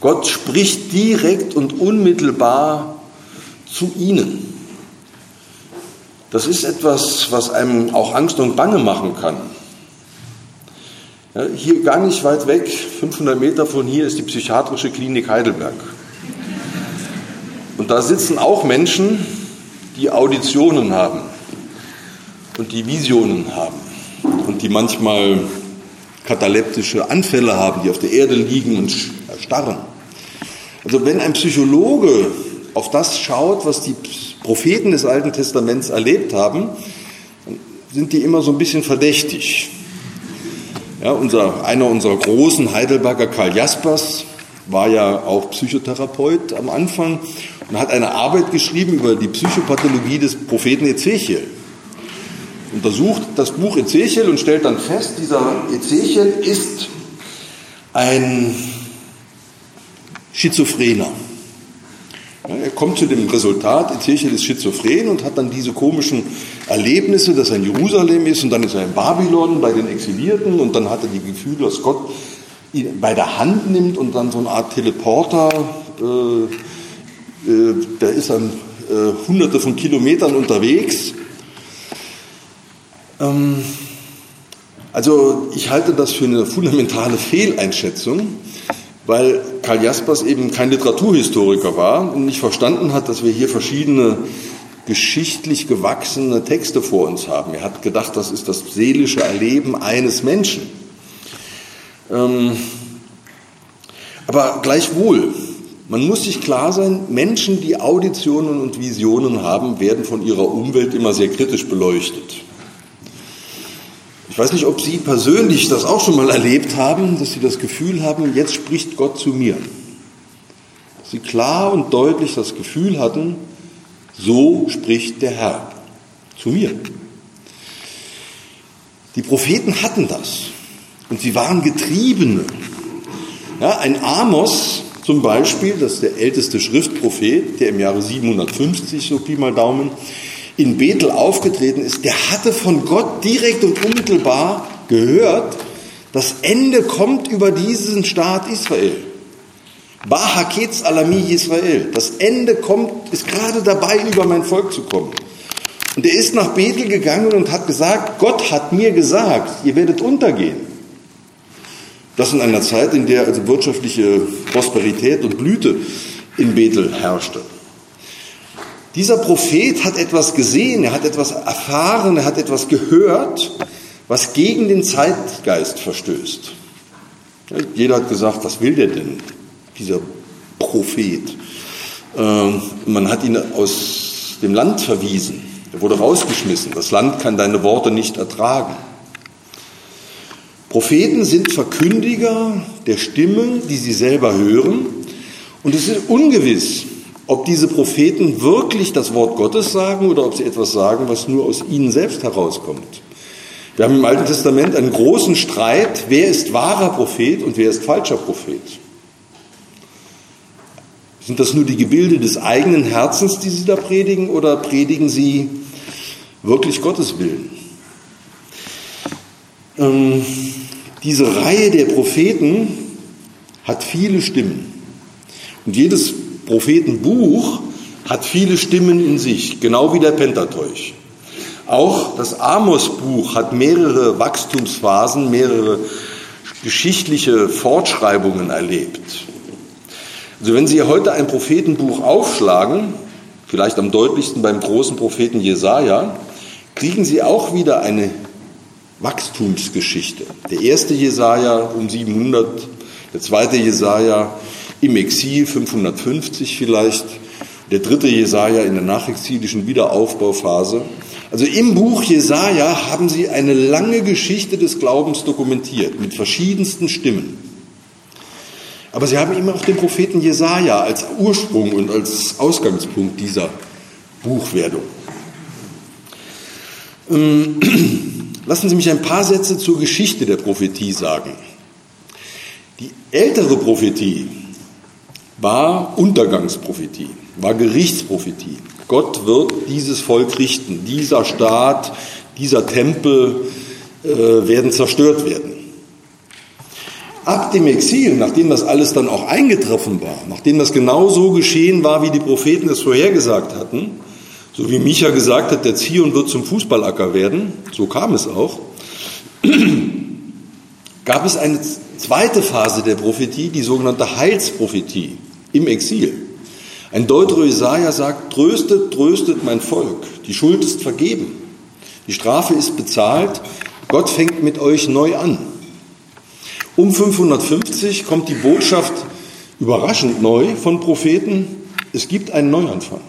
Gott spricht direkt und unmittelbar zu ihnen. Das ist etwas, was einem auch Angst und Bange machen kann. Ja, hier gar nicht weit weg, 500 Meter von hier, ist die psychiatrische Klinik Heidelberg. Und da sitzen auch Menschen, die Auditionen haben und die Visionen haben und die manchmal kataleptische Anfälle haben, die auf der Erde liegen und starren. Also wenn ein Psychologe auf das schaut, was die Propheten des Alten Testaments erlebt haben, dann sind die immer so ein bisschen verdächtig. Ja, unser, einer unserer großen Heidelberger, Karl Jaspers, war ja auch Psychotherapeut am Anfang und hat eine Arbeit geschrieben über die Psychopathologie des Propheten Ezechiel untersucht das Buch Ezechiel und stellt dann fest, dieser Ezechiel ist ein Schizophrener. Kommt zu dem Resultat, Ezechiel ist schizophren und hat dann diese komischen Erlebnisse, dass er in Jerusalem ist und dann ist er in Babylon bei den Exilierten und dann hat er die Gefühle, dass Gott ihn bei der Hand nimmt und dann so eine Art Teleporter, äh, äh, der ist dann äh, hunderte von Kilometern unterwegs. Ähm, also ich halte das für eine fundamentale Fehleinschätzung, weil Karl Jaspers eben kein Literaturhistoriker war und nicht verstanden hat, dass wir hier verschiedene geschichtlich gewachsene Texte vor uns haben. Er hat gedacht, das ist das seelische Erleben eines Menschen. Ähm, aber gleichwohl, man muss sich klar sein, Menschen, die Auditionen und Visionen haben, werden von ihrer Umwelt immer sehr kritisch beleuchtet. Ich weiß nicht, ob Sie persönlich das auch schon mal erlebt haben, dass Sie das Gefühl haben, jetzt spricht Gott zu mir. Dass Sie klar und deutlich das Gefühl hatten, so spricht der Herr zu mir. Die Propheten hatten das und sie waren Getriebene. Ja, ein Amos zum Beispiel, das ist der älteste Schriftprophet, der im Jahre 750, so Pi mal Daumen, in Bethel aufgetreten ist, der hatte von Gott direkt und unmittelbar gehört, das Ende kommt über diesen Staat Israel. Bahaketz alami Israel. Das Ende kommt, ist gerade dabei, über mein Volk zu kommen. Und er ist nach Bethel gegangen und hat gesagt, Gott hat mir gesagt, ihr werdet untergehen. Das in einer Zeit, in der also wirtschaftliche Prosperität und Blüte in Bethel herrschte. Dieser Prophet hat etwas gesehen, er hat etwas erfahren, er hat etwas gehört, was gegen den Zeitgeist verstößt. Jeder hat gesagt, was will der denn, dieser Prophet? Ähm, man hat ihn aus dem Land verwiesen, er wurde rausgeschmissen. Das Land kann deine Worte nicht ertragen. Propheten sind Verkündiger der Stimme, die sie selber hören. Und es ist ungewiss, ob diese Propheten wirklich das Wort Gottes sagen oder ob sie etwas sagen, was nur aus ihnen selbst herauskommt. Wir haben im Alten Testament einen großen Streit, wer ist wahrer Prophet und wer ist falscher Prophet. Sind das nur die Gebilde des eigenen Herzens, die sie da predigen, oder predigen sie wirklich Gottes Willen? Ähm, diese Reihe der Propheten hat viele Stimmen. Und jedes Prophetenbuch hat viele Stimmen in sich, genau wie der Pentateuch. Auch das Amos-Buch hat mehrere Wachstumsphasen, mehrere geschichtliche Fortschreibungen erlebt. Also wenn Sie heute ein Prophetenbuch aufschlagen, vielleicht am deutlichsten beim großen Propheten Jesaja, kriegen Sie auch wieder eine Wachstumsgeschichte. Der erste Jesaja um 700, der zweite Jesaja im Exil 550 vielleicht, der dritte Jesaja in der nachexilischen Wiederaufbauphase. Also im Buch Jesaja haben sie eine lange Geschichte des Glaubens dokumentiert mit verschiedensten Stimmen. Aber sie haben immer auch den Propheten Jesaja als Ursprung und als Ausgangspunkt dieser Buchwerdung. Ähm, lassen Sie mich ein paar Sätze zur Geschichte der Prophetie sagen. Die ältere Prophetie war Untergangsprophetie, war Gerichtsprophetie. Gott wird dieses Volk richten, dieser Staat, dieser Tempel äh, werden zerstört werden. Ab dem Exil, nachdem das alles dann auch eingetroffen war, nachdem das genau so geschehen war, wie die Propheten es vorhergesagt hatten, so wie Micha gesagt hat, der Zion wird zum Fußballacker werden, so kam es auch, gab es eine zweite Phase der Prophetie, die sogenannte Heilsprophetie im Exil. Ein Deuterow Jesaja sagt, tröstet, tröstet mein Volk, die Schuld ist vergeben, die Strafe ist bezahlt, Gott fängt mit euch neu an. Um 550 kommt die Botschaft überraschend neu von Propheten, es gibt einen Neuanfang.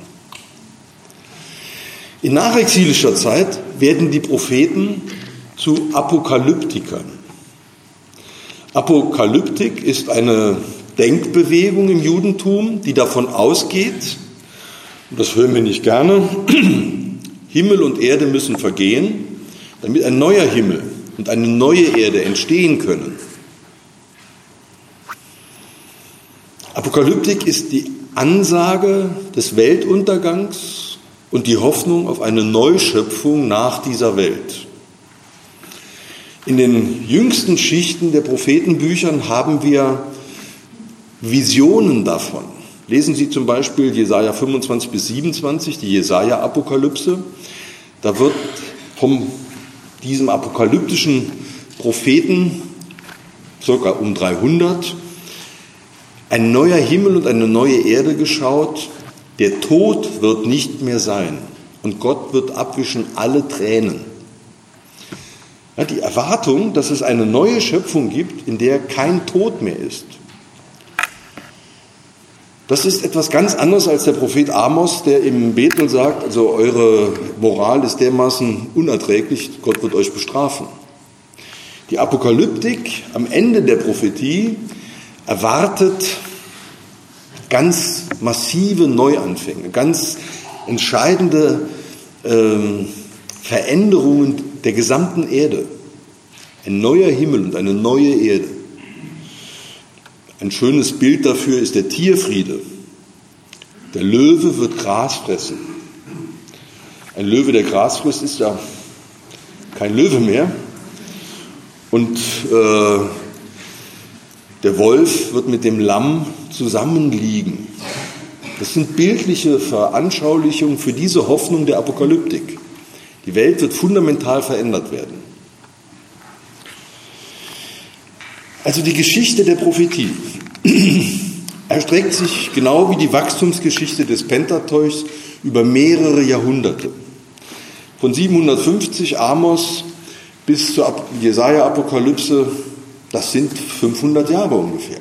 In nachexilischer Zeit werden die Propheten zu Apokalyptikern. Apokalyptik ist eine Denkbewegung im Judentum, die davon ausgeht, und das hören wir nicht gerne, Himmel und Erde müssen vergehen, damit ein neuer Himmel und eine neue Erde entstehen können. Apokalyptik ist die Ansage des Weltuntergangs und die Hoffnung auf eine Neuschöpfung nach dieser Welt. In den jüngsten Schichten der Prophetenbüchern haben wir Visionen davon. Lesen Sie zum Beispiel Jesaja 25 bis 27, die Jesaja-Apokalypse. Da wird von diesem apokalyptischen Propheten, circa um 300, ein neuer Himmel und eine neue Erde geschaut. Der Tod wird nicht mehr sein und Gott wird abwischen alle Tränen. Ja, die Erwartung, dass es eine neue Schöpfung gibt, in der kein Tod mehr ist. Das ist etwas ganz anderes als der Prophet Amos, der im Bethel sagt, also eure Moral ist dermaßen unerträglich, Gott wird euch bestrafen. Die Apokalyptik am Ende der Prophetie erwartet ganz massive Neuanfänge, ganz entscheidende ähm, Veränderungen der gesamten Erde. Ein neuer Himmel und eine neue Erde. Ein schönes Bild dafür ist der Tierfriede. Der Löwe wird Gras fressen. Ein Löwe, der Gras frisst, ist ja kein Löwe mehr. Und äh, der Wolf wird mit dem Lamm zusammenliegen. Das sind bildliche Veranschaulichungen für diese Hoffnung der Apokalyptik. Die Welt wird fundamental verändert werden. Also die Geschichte der Prophetie erstreckt sich genau wie die Wachstumsgeschichte des Pentateuchs über mehrere Jahrhunderte. Von 750 Amos bis zur Jesaja-Apokalypse, das sind 500 Jahre ungefähr.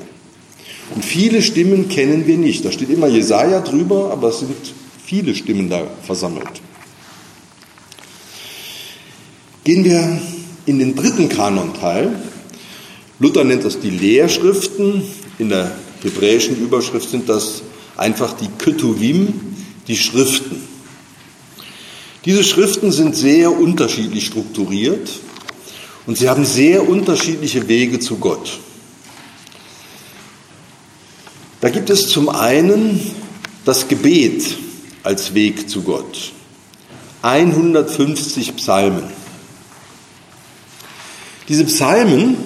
Und viele Stimmen kennen wir nicht. Da steht immer Jesaja drüber, aber es sind viele Stimmen da versammelt. Gehen wir in den dritten Kanonteil, Luther nennt das die Lehrschriften. In der hebräischen Überschrift sind das einfach die Ketuvim, die Schriften. Diese Schriften sind sehr unterschiedlich strukturiert und sie haben sehr unterschiedliche Wege zu Gott. Da gibt es zum einen das Gebet als Weg zu Gott. 150 Psalmen. Diese Psalmen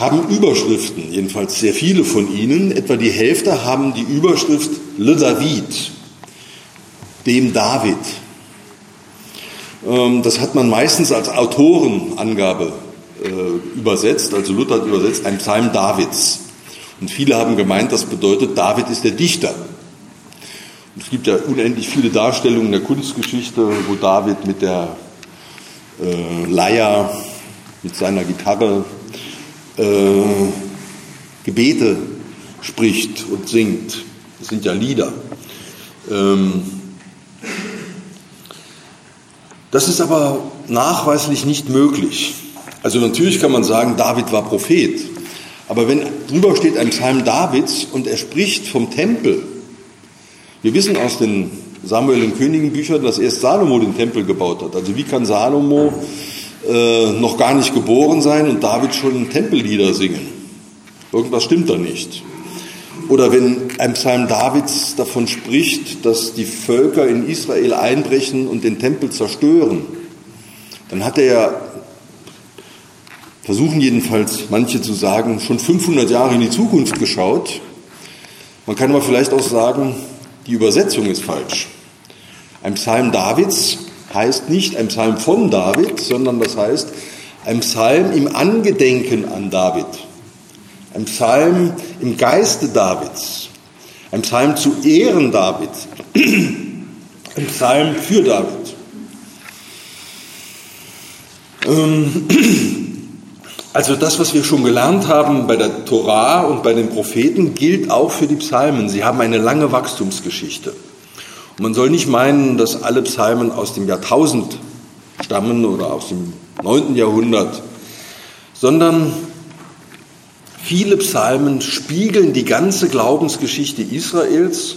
haben Überschriften, jedenfalls sehr viele von ihnen. Etwa die Hälfte haben die Überschrift Le David, dem David. Ähm, das hat man meistens als Autorenangabe äh, übersetzt, also Luther hat übersetzt, ein Psalm Davids. Und viele haben gemeint, das bedeutet, David ist der Dichter. Und es gibt ja unendlich viele Darstellungen der Kunstgeschichte, wo David mit der äh, Leier mit seiner Gitarre äh, Gebete spricht und singt. Das sind ja Lieder. Ähm, das ist aber nachweislich nicht möglich. Also natürlich kann man sagen, David war Prophet. Aber wenn drüber steht ein Psalm Davids und er spricht vom Tempel, wir wissen aus den Samuel und Königenbüchern, dass erst Salomo den Tempel gebaut hat. Also wie kann Salomo äh, noch gar nicht geboren sein und David schon Tempellieder singen? Irgendwas stimmt da nicht. Oder wenn ein Psalm Davids davon spricht, dass die Völker in Israel einbrechen und den Tempel zerstören, dann hat er ja, versuchen jedenfalls manche zu sagen, schon 500 Jahre in die Zukunft geschaut. Man kann aber vielleicht auch sagen, die Übersetzung ist falsch. Ein Psalm Davids heißt nicht ein Psalm von David, sondern das heißt ein Psalm im Angedenken an David. Ein Psalm im Geiste Davids. Ein Psalm zu Ehren Davids. Ein Psalm für David. Ähm, also das, was wir schon gelernt haben bei der Torah und bei den Propheten, gilt auch für die Psalmen. Sie haben eine lange Wachstumsgeschichte. Man soll nicht meinen, dass alle Psalmen aus dem Jahrtausend stammen oder aus dem 9. Jahrhundert, sondern Viele Psalmen spiegeln die ganze Glaubensgeschichte Israels.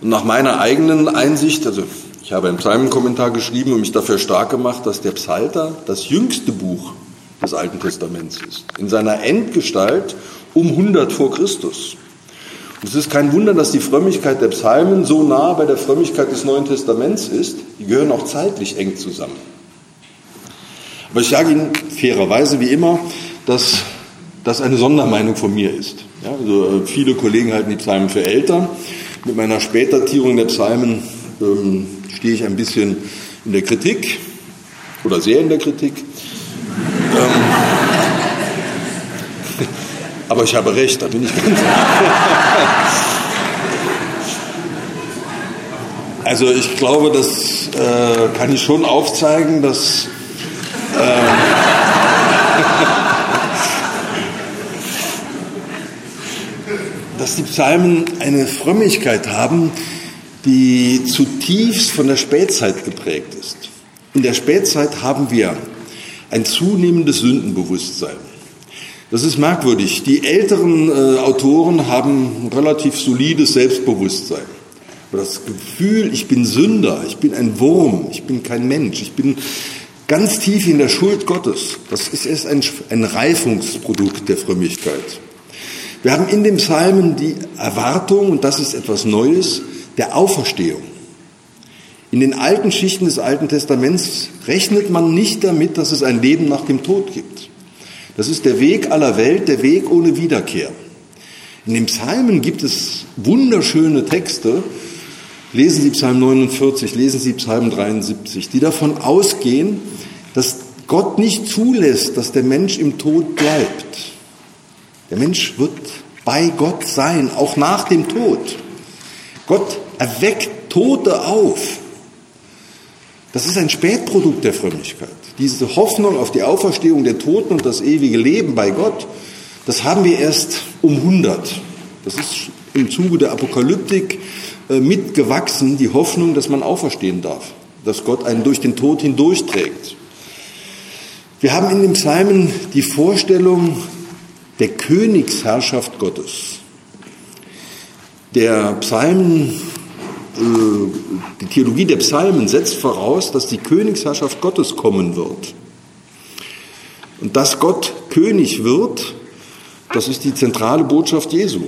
Und nach meiner eigenen Einsicht, also ich habe einen Psalmenkommentar geschrieben und mich dafür stark gemacht, dass der Psalter das jüngste Buch des Alten Testaments ist. In seiner Endgestalt um 100 vor Christus. Und es ist kein Wunder, dass die Frömmigkeit der Psalmen so nah bei der Frömmigkeit des Neuen Testaments ist. Die gehören auch zeitlich eng zusammen. Aber ich sage Ihnen fairerweise wie immer, dass das eine Sondermeinung von mir ist. Ja, also äh, viele Kollegen halten die Psalmen für älter. Mit meiner Spätdatierung der Psalmen ähm, stehe ich ein bisschen in der Kritik oder sehr in der Kritik. Aber ich habe recht, da bin ich ganz. also ich glaube, das äh, kann ich schon aufzeigen, dass. Äh, dass die Psalmen eine Frömmigkeit haben, die zutiefst von der Spätzeit geprägt ist. In der Spätzeit haben wir ein zunehmendes Sündenbewusstsein. Das ist merkwürdig. Die älteren äh, Autoren haben relativ solides Selbstbewusstsein. Aber das Gefühl, ich bin Sünder, ich bin ein Wurm, ich bin kein Mensch, ich bin ganz tief in der Schuld Gottes, das ist erst ein, ein Reifungsprodukt der Frömmigkeit. Wir haben in den Psalmen die Erwartung, und das ist etwas Neues, der Auferstehung. In den alten Schichten des Alten Testaments rechnet man nicht damit, dass es ein Leben nach dem Tod gibt. Das ist der Weg aller Welt, der Weg ohne Wiederkehr. In den Psalmen gibt es wunderschöne Texte. Lesen Sie Psalm 49, lesen Sie Psalm 73, die davon ausgehen, dass Gott nicht zulässt, dass der Mensch im Tod bleibt. Der Mensch wird bei Gott sein, auch nach dem Tod. Gott erweckt Tote auf. Das ist ein Spätprodukt der Frömmigkeit. Diese Hoffnung auf die Auferstehung der Toten und das ewige Leben bei Gott, das haben wir erst um 100. Das ist im Zuge der Apokalyptik äh, mitgewachsen, die Hoffnung, dass man auferstehen darf, dass Gott einen durch den Tod hindurchträgt. Wir haben in den Psalmen die Vorstellung, der Königsherrschaft Gottes. Der Psalmen, die Theologie der Psalmen setzt voraus, dass die Königsherrschaft Gottes kommen wird. Und dass Gott König wird, das ist die zentrale Botschaft Jesu.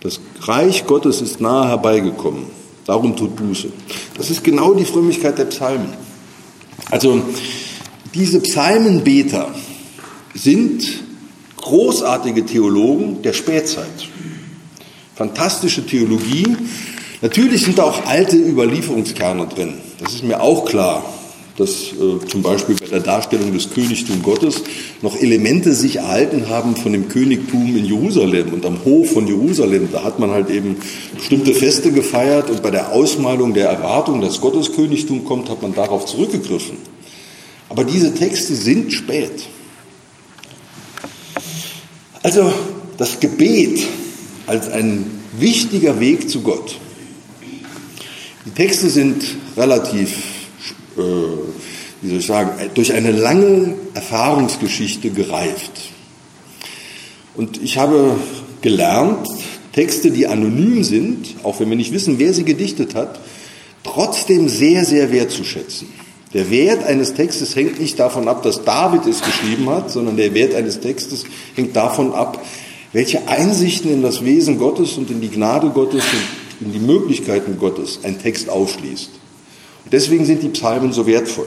Das Reich Gottes ist nahe herbeigekommen. Darum tut Buße. Das ist genau die Frömmigkeit der Psalmen. Also diese Psalmenbeter sind großartige Theologen der Spätzeit. Fantastische Theologie. Natürlich sind da auch alte Überlieferungskerne drin. Das ist mir auch klar, dass äh, zum Beispiel bei der Darstellung des Königtums Gottes noch Elemente sich erhalten haben von dem Königtum in Jerusalem und am Hof von Jerusalem. Da hat man halt eben bestimmte Feste gefeiert und bei der Ausmalung der Erwartung, dass Gottes Königtum kommt, hat man darauf zurückgegriffen. Aber diese Texte sind spät. Also das Gebet als ein wichtiger Weg zu Gott. Die Texte sind relativ, äh, wie soll ich sagen, durch eine lange Erfahrungsgeschichte gereift. Und ich habe gelernt, Texte, die anonym sind, auch wenn wir nicht wissen, wer sie gedichtet hat, trotzdem sehr, sehr wertzuschätzen. Der Wert eines Textes hängt nicht davon ab, dass David es geschrieben hat, sondern der Wert eines Textes hängt davon ab, welche Einsichten in das Wesen Gottes und in die Gnade Gottes und in die Möglichkeiten Gottes ein Text aufschließt. Und deswegen sind die Psalmen so wertvoll.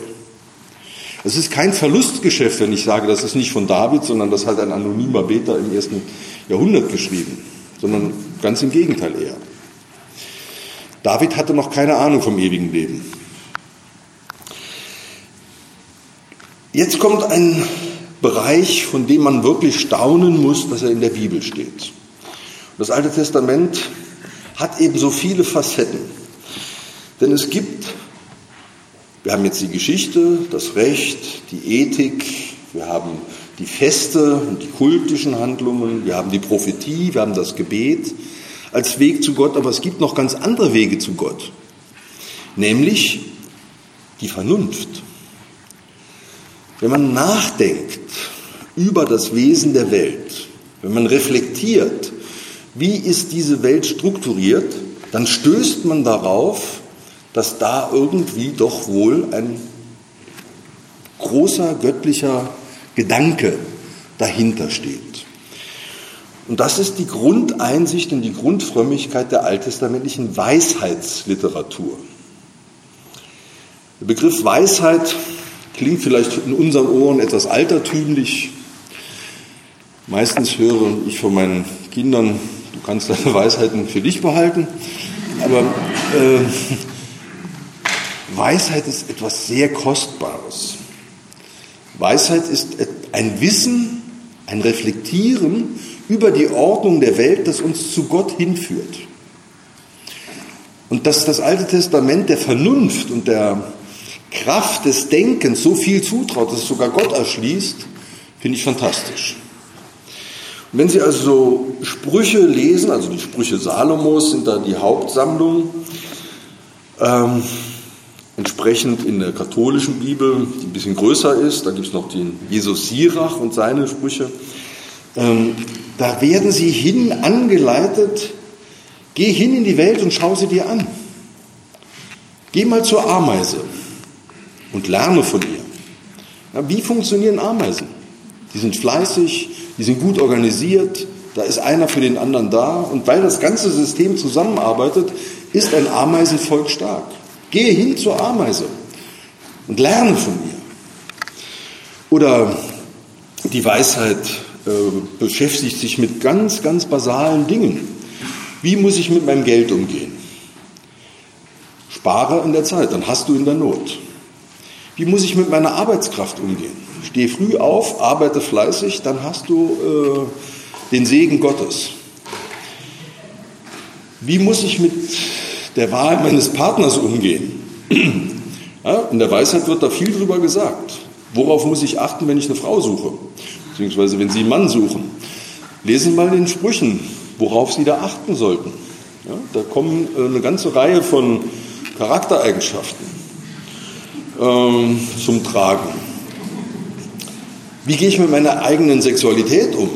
Es ist kein Verlustgeschäft, wenn ich sage, das ist nicht von David, sondern das hat ein anonymer Beter im ersten Jahrhundert geschrieben, sondern ganz im Gegenteil eher. David hatte noch keine Ahnung vom ewigen Leben. Jetzt kommt ein Bereich, von dem man wirklich staunen muss, dass er in der Bibel steht. Das Alte Testament hat eben so viele Facetten. Denn es gibt, wir haben jetzt die Geschichte, das Recht, die Ethik, wir haben die Feste und die kultischen Handlungen, wir haben die Prophetie, wir haben das Gebet als Weg zu Gott, aber es gibt noch ganz andere Wege zu Gott, nämlich die Vernunft. Wenn man nachdenkt über das Wesen der Welt, wenn man reflektiert, wie ist diese Welt strukturiert, dann stößt man darauf, dass da irgendwie doch wohl ein großer göttlicher Gedanke dahinter steht. Und das ist die Grundeinsicht und die Grundfrömmigkeit der alttestamentlichen Weisheitsliteratur. Der Begriff Weisheit Klingt vielleicht in unseren Ohren etwas altertümlich. Meistens höre ich von meinen Kindern, kannst deine Weisheiten für dich behalten. Aber äh, Weisheit ist etwas sehr Kostbares. Weisheit ist ein Wissen, ein Reflektieren über die Ordnung der Welt, das uns zu Gott hinführt. Und dass das Alte Testament der Vernunft und der Kraft des Denkens so viel zutraut, dass es sogar Gott erschließt, finde ich fantastisch. Wenn Sie also Sprüche lesen, also die Sprüche Salomos sind da die Hauptsammlung, ähm, entsprechend in der katholischen Bibel, die ein bisschen größer ist, da gibt es noch den Jesus Sirach und seine Sprüche, ähm, da werden sie hin angeleitet, geh hin in die Welt und schau sie dir an. Geh mal zur Ameise und lerne von ihr. Ja, wie funktionieren Ameisen? Die sind fleißig, die sind gut organisiert, da ist einer für den anderen da und weil das ganze System zusammenarbeitet, ist ein Ameisenvolk stark. Gehe hin zur Ameise und lerne von ihr. Oder die Weisheit äh, beschäftigt sich mit ganz, ganz basalen Dingen. Wie muss ich mit meinem Geld umgehen? Spare in der Zeit, dann hast du in der Not. Wie muss ich mit meiner Arbeitskraft umgehen? Stehe früh auf, arbeite fleißig, dann hast du äh, den Segen Gottes. Wie muss ich mit der Wahl meines Partners umgehen? Ja, in der Weisheit wird da viel drüber gesagt. Worauf muss ich achten, wenn ich eine Frau suche? Beziehungsweise wenn Sie einen Mann suchen. Lesen mal in den Sprüchen, worauf Sie da achten sollten. Ja, da kommen äh, eine ganze Reihe von Charaktereigenschaften ähm, zum Tragen. Wie gehe ich mit meiner eigenen Sexualität um?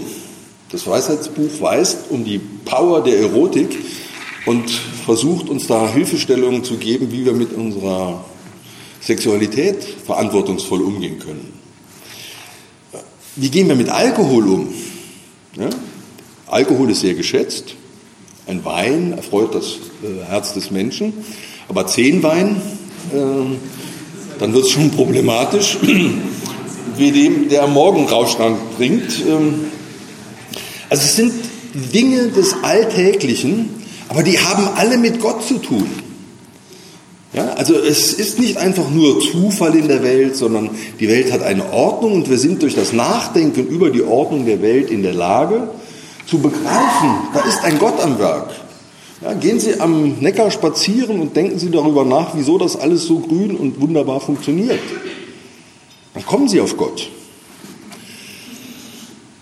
Das Weisheitsbuch weist um die Power der Erotik und versucht uns da Hilfestellungen zu geben, wie wir mit unserer Sexualität verantwortungsvoll umgehen können. Wie gehen wir mit Alkohol um? Ja? Alkohol ist sehr geschätzt. Ein Wein erfreut das äh, Herz des Menschen. Aber zehn Wein äh, dann wird es schon problematisch, wie dem, der am Morgen Rauschrank bringt. Ähm, also es sind Dinge des Alltäglichen, aber die haben alle mit Gott zu tun. Ja, also es ist nicht einfach nur Zufall in der Welt, sondern die Welt hat eine Ordnung und wir sind durch das Nachdenken über die Ordnung der Welt in der Lage zu begreifen, da ist ein Gott am Werk. Ja, gehen Sie am Neckar spazieren und denken Sie darüber nach, wieso das alles so grün und wunderbar funktioniert. Dann kommen Sie auf Gott.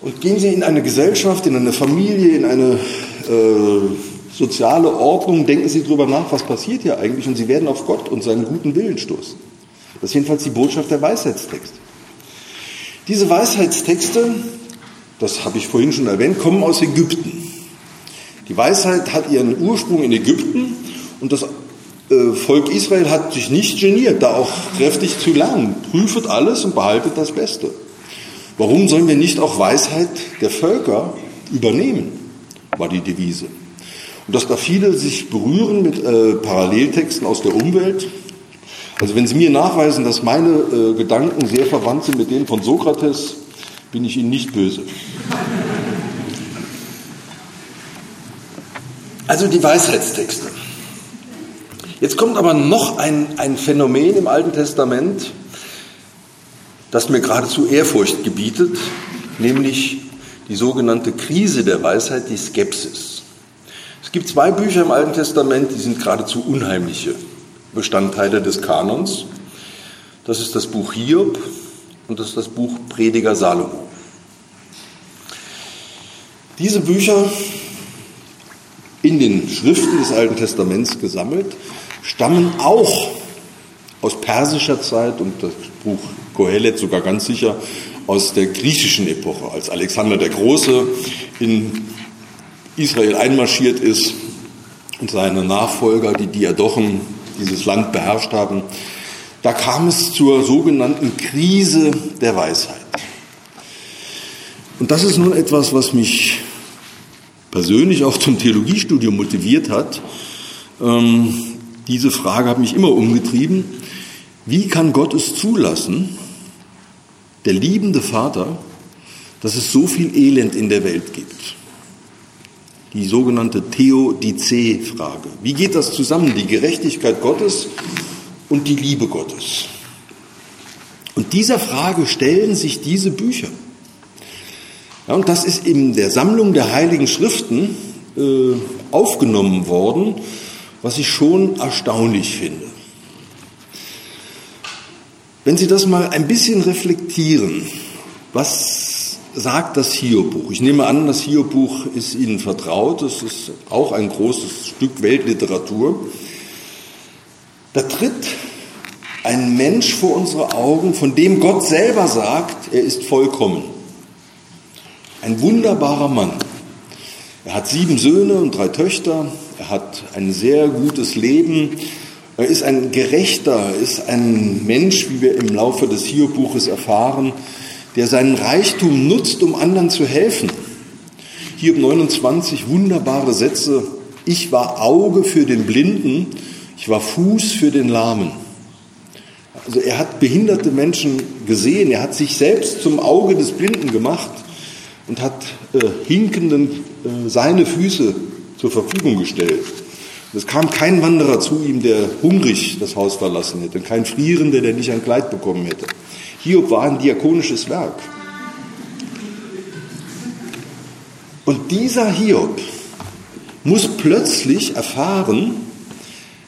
Und gehen Sie in eine Gesellschaft, in eine Familie, in eine äh, soziale Ordnung, denken Sie darüber nach, was passiert hier eigentlich, und Sie werden auf Gott und seinen guten Willen stoßen. Das ist jedenfalls die Botschaft der Weisheitstexte. Diese Weisheitstexte, das habe ich vorhin schon erwähnt, kommen aus Ägypten. Die Weisheit hat ihren Ursprung in Ägypten und das Volk Israel hat sich nicht geniert, da auch kräftig zu lernen. Prüfet alles und behaltet das Beste. Warum sollen wir nicht auch Weisheit der Völker übernehmen, war die Devise. Und dass da viele sich berühren mit äh, Paralleltexten aus der Umwelt. Also wenn Sie mir nachweisen, dass meine äh, Gedanken sehr verwandt sind mit denen von Sokrates, bin ich Ihnen nicht böse. Also die Weisheitstexte. Jetzt kommt aber noch ein, ein Phänomen im Alten Testament, das mir geradezu Ehrfurcht gebietet, nämlich die sogenannte Krise der Weisheit, die Skepsis. Es gibt zwei Bücher im Alten Testament, die sind geradezu unheimliche Bestandteile des Kanons. Das ist das Buch Hiob und das ist das Buch Prediger Salomo. Diese Bücher in den Schriften des Alten Testaments gesammelt stammen auch aus persischer Zeit und das Buch Kohelet sogar ganz sicher aus der griechischen Epoche, als Alexander der Große in Israel einmarschiert ist und seine Nachfolger, die Diadochen, dieses Land beherrscht haben. Da kam es zur sogenannten Krise der Weisheit. Und das ist nun etwas, was mich persönlich auch zum Theologiestudium motiviert hat. Ähm, diese Frage hat mich immer umgetrieben. Wie kann Gott es zulassen, der liebende Vater, dass es so viel Elend in der Welt gibt? Die sogenannte Theodizee-Frage. Wie geht das zusammen, die Gerechtigkeit Gottes und die Liebe Gottes? Und dieser Frage stellen sich diese Bücher. Ja, und das ist in der Sammlung der Heiligen Schriften äh, aufgenommen worden, was ich schon erstaunlich finde. Wenn Sie das mal ein bisschen reflektieren, was sagt das Hiob-Buch? Ich nehme an, das Hiob-Buch ist Ihnen vertraut, es ist auch ein großes Stück Weltliteratur. Da tritt ein Mensch vor unsere Augen, von dem Gott selber sagt, er ist vollkommen. Ein wunderbarer Mann. Er hat sieben Söhne und drei Töchter, er hat ein sehr gutes Leben, er ist ein Gerechter, ist ein Mensch, wie wir im Laufe des Hiob-Buches erfahren, der seinen Reichtum nutzt, um anderen zu helfen. Hiob 29, wunderbare Sätze. Ich war Auge für den Blinden, ich war Fuß für den Lahmen. Also er hat behinderte Menschen gesehen, er hat sich selbst zum Auge des Blinden gemacht und hat äh, Hinkenden äh, seine Füße zur Verfügung gestellt. Es kam kein Wanderer zu ihm, der hungrig das Haus verlassen hätte, kein Frierender, der nicht ein Kleid bekommen hätte. Hiob war ein diakonisches Werk. Und dieser Hiob muss plötzlich erfahren,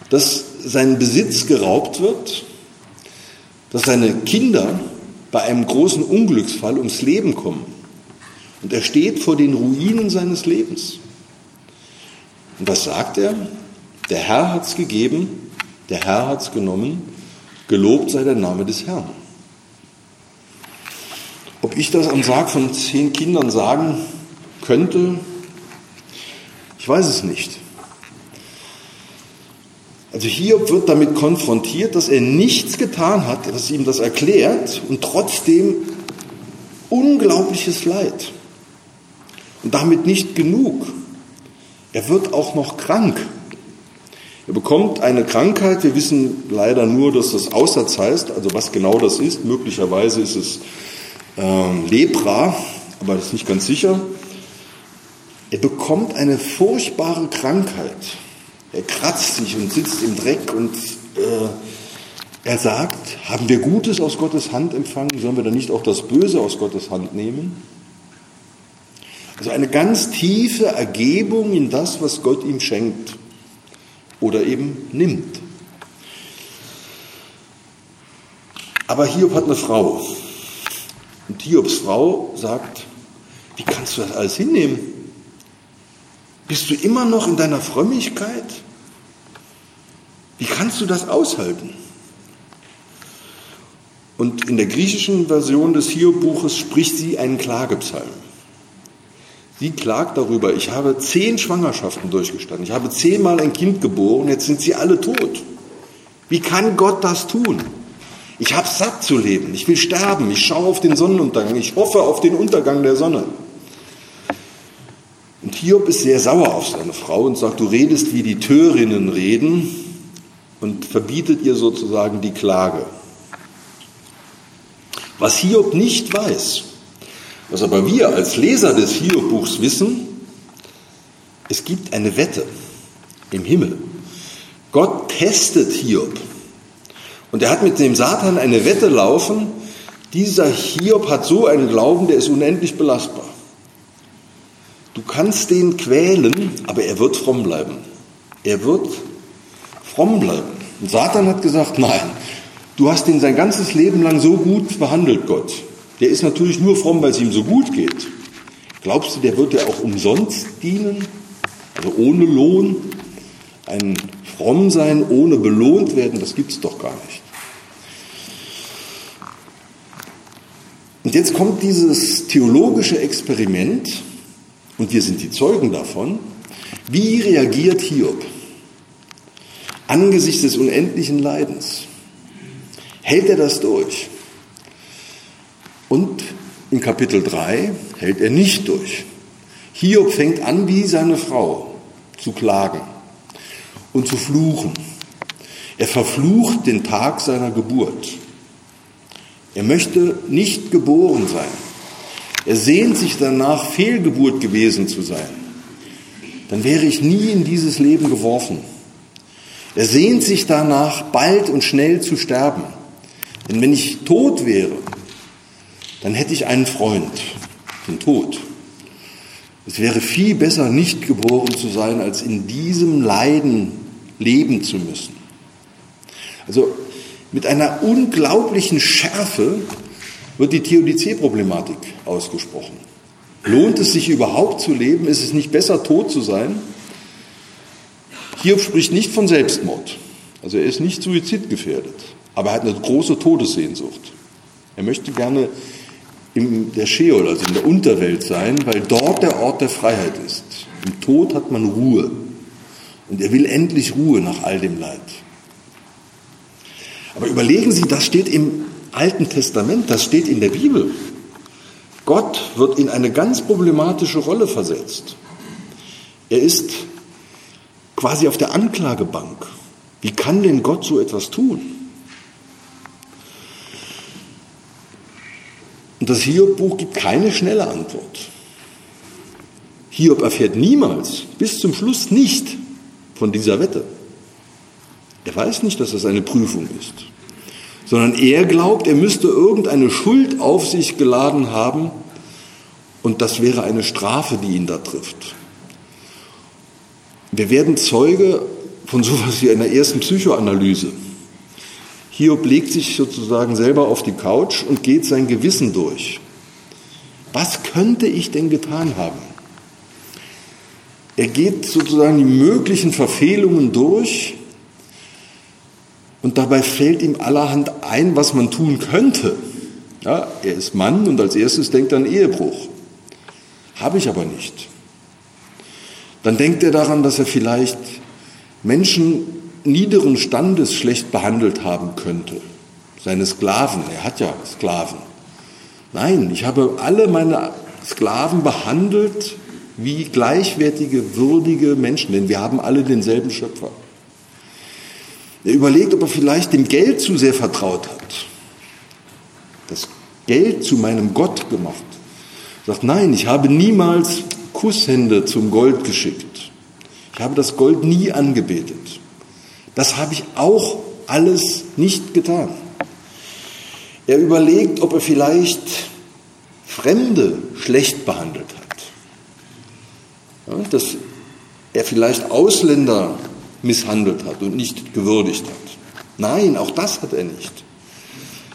dass sein Besitz geraubt wird, dass seine Kinder bei einem großen Unglücksfall ums Leben kommen. Und er steht vor den Ruinen seines Lebens. Und was sagt er? Der Herr hat es gegeben, der Herr hat es genommen, gelobt sei der Name des Herrn. Ob ich das am Sarg von zehn Kindern sagen könnte, ich weiß es nicht. Also Hiob wird damit konfrontiert, dass er nichts getan hat, das ihm das erklärt und trotzdem unglaubliches Leid. Und damit nicht genug. Er wird auch noch krank. Er bekommt eine Krankheit, wir wissen leider nur, dass das Aussatz heißt, also was genau das ist. Möglicherweise ist es äh, Lepra, aber das ist nicht ganz sicher. Er bekommt eine furchtbare Krankheit. Er kratzt sich und sitzt im Dreck und äh, er sagt, haben wir Gutes aus Gottes Hand empfangen, sollen wir dann nicht auch das Böse aus Gottes Hand nehmen? Also eine ganz tiefe Ergebung in das, was Gott ihm schenkt oder eben nimmt. Aber Hiob hat eine Frau. Und Hiobs Frau sagt, wie kannst du das alles hinnehmen? Bist du immer noch in deiner Frömmigkeit? Wie kannst du das aushalten? Und in der griechischen Version des Hiob-Buches spricht sie einen Klagepsalm. Sie klagt darüber, ich habe zehn Schwangerschaften durchgestanden, ich habe zehnmal ein Kind geboren, jetzt sind sie alle tot. Wie kann Gott das tun? Ich habe satt zu leben, ich will sterben, ich schaue auf den Sonnenuntergang, ich hoffe auf den Untergang der Sonne. Und Hiob ist sehr sauer auf seine Frau und sagt, du redest wie die Törinnen reden und verbietet ihr sozusagen die Klage. Was Hiob nicht weiß, was aber wir als Leser des Hiob-Buchs wissen, es gibt eine Wette im Himmel. Gott testet Hiob. Und er hat mit dem Satan eine Wette laufen. Dieser Hiob hat so einen Glauben, der ist unendlich belastbar. Du kannst den quälen, aber er wird fromm bleiben. Er wird fromm bleiben. Und Satan hat gesagt, nein, du hast ihn sein ganzes Leben lang so gut behandelt, Gott. Der ist natürlich nur fromm, weil es ihm so gut geht. Glaubst du, der wird dir auch umsonst dienen? Also ohne Lohn? Ein fromm sein, ohne belohnt werden, das gibt es doch gar nicht. Und jetzt kommt dieses theologische Experiment, und wir sind die Zeugen davon. Wie reagiert Hiob angesichts des unendlichen Leidens? Hält er das durch? Und in Kapitel 3 hält er nicht durch. Hiob fängt an, wie seine Frau zu klagen und zu fluchen. Er verflucht den Tag seiner Geburt. Er möchte nicht geboren sein. Er sehnt sich danach, Fehlgeburt gewesen zu sein. Dann wäre ich nie in dieses Leben geworfen. Er sehnt sich danach, bald und schnell zu sterben. Denn wenn ich tot wäre, dann hätte ich einen Freund, den Tod. Es wäre viel besser, nicht geboren zu sein, als in diesem Leiden leben zu müssen. Also mit einer unglaublichen Schärfe wird die Theodizee-Problematik ausgesprochen. Lohnt es sich überhaupt zu leben? Ist es nicht besser, tot zu sein? Hiob spricht nicht von Selbstmord. Also er ist nicht suizidgefährdet, aber er hat eine große Todessehnsucht. Er möchte gerne in der Sheol, also in der Unterwelt sein, weil dort der Ort der Freiheit ist. Im Tod hat man Ruhe. Und er will endlich Ruhe nach all dem Leid. Aber überlegen Sie, das steht im Alten Testament, das steht in der Bibel. Gott wird in eine ganz problematische Rolle versetzt. Er ist quasi auf der Anklagebank. Wie kann denn Gott so etwas tun? Und das Hiob-Buch gibt keine schnelle Antwort. Hiob erfährt niemals, bis zum Schluss nicht von dieser Wette. Er weiß nicht, dass das eine Prüfung ist, sondern er glaubt, er müsste irgendeine Schuld auf sich geladen haben und das wäre eine Strafe, die ihn da trifft. Wir werden Zeuge von sowas wie einer ersten Psychoanalyse. Hiob legt sich sozusagen selber auf die Couch und geht sein Gewissen durch. Was könnte ich denn getan haben? Er geht sozusagen die möglichen Verfehlungen durch und dabei fällt ihm allerhand ein, was man tun könnte. Ja, er ist Mann und als erstes denkt er an Ehebruch. Habe ich aber nicht. Dann denkt er daran, dass er vielleicht Menschen niederen Standes schlecht behandelt haben könnte. Seine Sklaven, er hat ja Sklaven. Nein, ich habe alle meine Sklaven behandelt wie gleichwertige, würdige Menschen, denn wir haben alle denselben Schöpfer. Er überlegt, ob er vielleicht dem Geld zu sehr vertraut hat. Das Geld zu meinem Gott gemacht. Er sagt, nein, ich habe niemals Kusshände zum Gold geschickt. Ich habe das Gold nie angebetet. Das habe ich auch alles nicht getan. Er überlegt, ob er vielleicht Fremde schlecht behandelt hat. Ja, dass er vielleicht Ausländer misshandelt hat und nicht gewürdigt hat. Nein, auch das hat er nicht.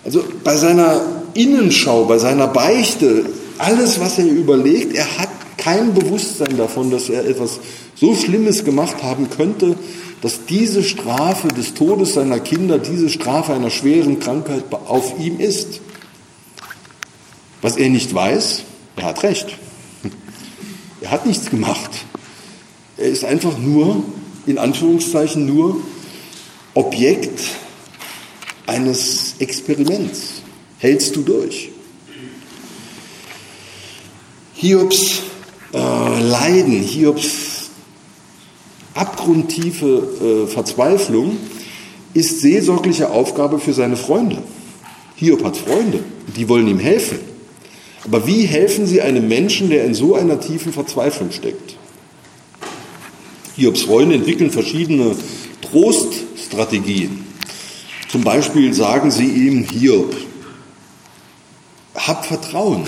Also bei seiner Innenschau, bei seiner Beichte, alles, was er überlegt, er hat kein Bewusstsein davon, dass er etwas so Schlimmes gemacht haben könnte, dass diese Strafe des Todes seiner Kinder, diese Strafe einer schweren Krankheit auf ihm ist. Was er nicht weiß, er hat recht. Er hat nichts gemacht. Er ist einfach nur, in Anführungszeichen nur, Objekt eines Experiments. Hältst du durch? Hiobs äh, Leiden, Hiobs abgrundtiefe äh, Verzweiflung ist seelsorgliche Aufgabe für seine Freunde. Hiob hat Freunde, die wollen ihm helfen. Aber wie helfen sie einem Menschen, der in so einer tiefen Verzweiflung steckt? Hiobs Freunde entwickeln verschiedene Troststrategien. Zum Beispiel sagen sie ihm, Hiob, hab Vertrauen.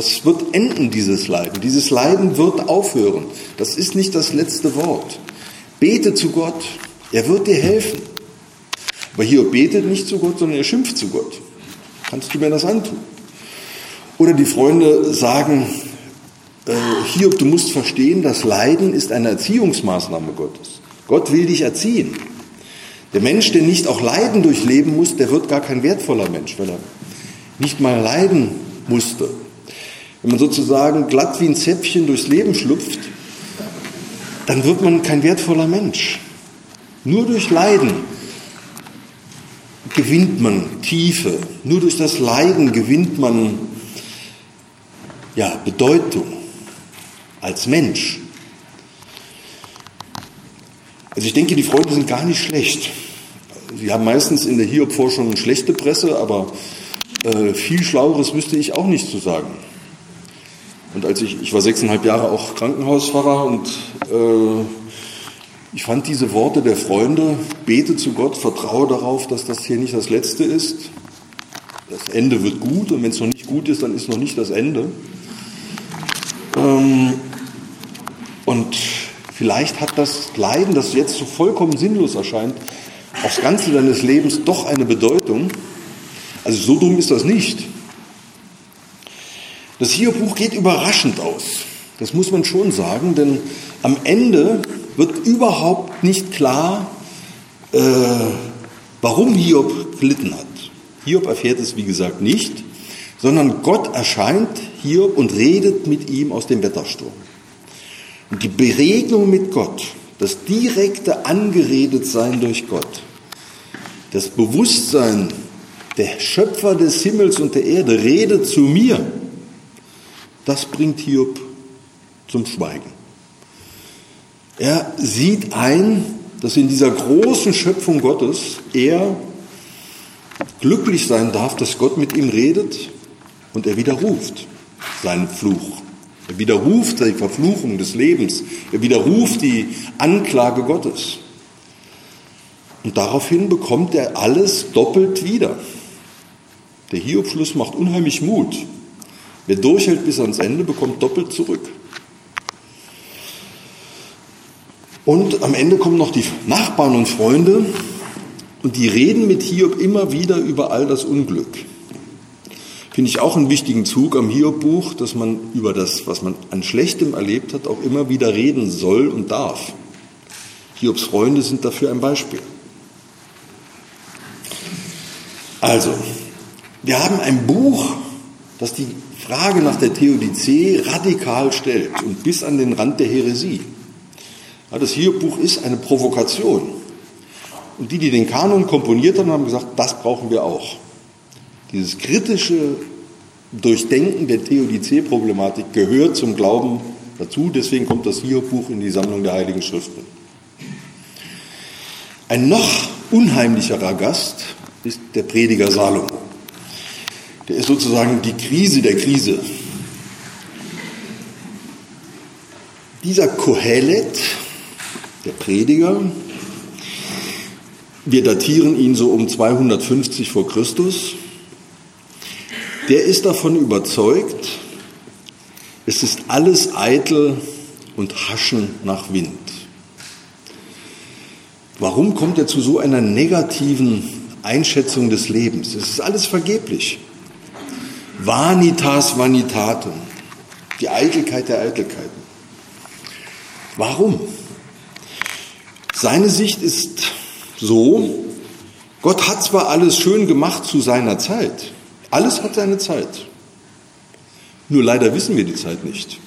Das wird enden, dieses Leiden. Dieses Leiden wird aufhören. Das ist nicht das letzte Wort. Bete zu Gott. Er wird dir helfen. Aber Hiob betet nicht zu Gott, sondern er schimpft zu Gott. Kannst du mir das antun? Oder die Freunde sagen, äh, Hiob, du musst verstehen, das Leiden ist eine Erziehungsmaßnahme Gottes. Gott will dich erziehen. Der Mensch, der nicht auch Leiden durchleben muss, der wird gar kein wertvoller Mensch, weil er nicht mal leiden musste. Wenn man sozusagen glatt wie ein Zäpfchen durchs Leben schlüpft, dann wird man kein wertvoller Mensch. Nur durch Leiden gewinnt man Tiefe. Nur durch das Leiden gewinnt man ja, Bedeutung als Mensch. Also ich denke, die Freunde sind gar nicht schlecht. Sie haben meistens in der Hiob-Forschung schlechte Presse, aber äh, viel Schlaueres wüsste ich auch nicht zu sagen. Und als ich, ich war sechseinhalb Jahre auch Krankenhausfahrer und äh, ich fand diese Worte der Freunde, bete zu Gott, vertraue darauf, dass das hier nicht das Letzte ist. Das Ende wird gut und wenn es noch nicht gut ist, dann ist noch nicht das Ende. Ähm, und vielleicht hat das Leiden, das jetzt so vollkommen sinnlos erscheint, aufs Ganze deines Lebens doch eine Bedeutung. Also so dumm ist das nicht. Das Hiob-Buch geht überraschend aus. Das muss man schon sagen, denn am Ende wird überhaupt nicht klar, äh, warum Hiob gelitten hat. Hiob erfährt es, wie gesagt, nicht, sondern Gott erscheint Hiob und redet mit ihm aus dem Wettersturm. Und die Beregnung mit Gott, das direkte Angeredetsein durch Gott, das Bewusstsein, der Schöpfer des Himmels und der Erde redet zu mir, das bringt Hiob zum Schweigen. Er sieht ein, dass in dieser großen Schöpfung Gottes er glücklich sein darf, dass Gott mit ihm redet und er widerruft seinen Fluch. Er widerruft die Verfluchung des Lebens. Er widerruft die Anklage Gottes. Und daraufhin bekommt er alles doppelt wieder. Der Hiobschluss macht unheimlich Mut. Wer durchhält bis ans Ende, bekommt doppelt zurück. Und am Ende kommen noch die Nachbarn und Freunde und die reden mit Hiob immer wieder über all das Unglück. Finde ich auch einen wichtigen Zug am Hiob-Buch, dass man über das, was man an Schlechtem erlebt hat, auch immer wieder reden soll und darf. Hiobs Freunde sind dafür ein Beispiel. Also, wir haben ein Buch, das die Frage nach der Theodizee radikal stellt und bis an den Rand der Häresie. Ja, das Hiob-Buch ist eine Provokation. Und die, die den Kanon komponiert haben, haben gesagt, das brauchen wir auch. Dieses kritische Durchdenken der Theodizee-Problematik gehört zum Glauben dazu. Deswegen kommt das Hiob-Buch in die Sammlung der Heiligen Schriften. Ein noch unheimlicherer Gast ist der Prediger Salomo. Der ist sozusagen die Krise der Krise. Dieser Kohelet, der Prediger, wir datieren ihn so um 250 vor Christus, der ist davon überzeugt, es ist alles eitel und Haschen nach Wind. Warum kommt er zu so einer negativen Einschätzung des Lebens. Es ist alles vergeblich. Vanitas vanitatum, die Eitelkeit der Eitelkeiten. Warum? Seine Sicht ist so, Gott hat zwar alles schön gemacht zu seiner Zeit, alles hat seine Zeit. Nur leider wissen wir die Zeit nicht.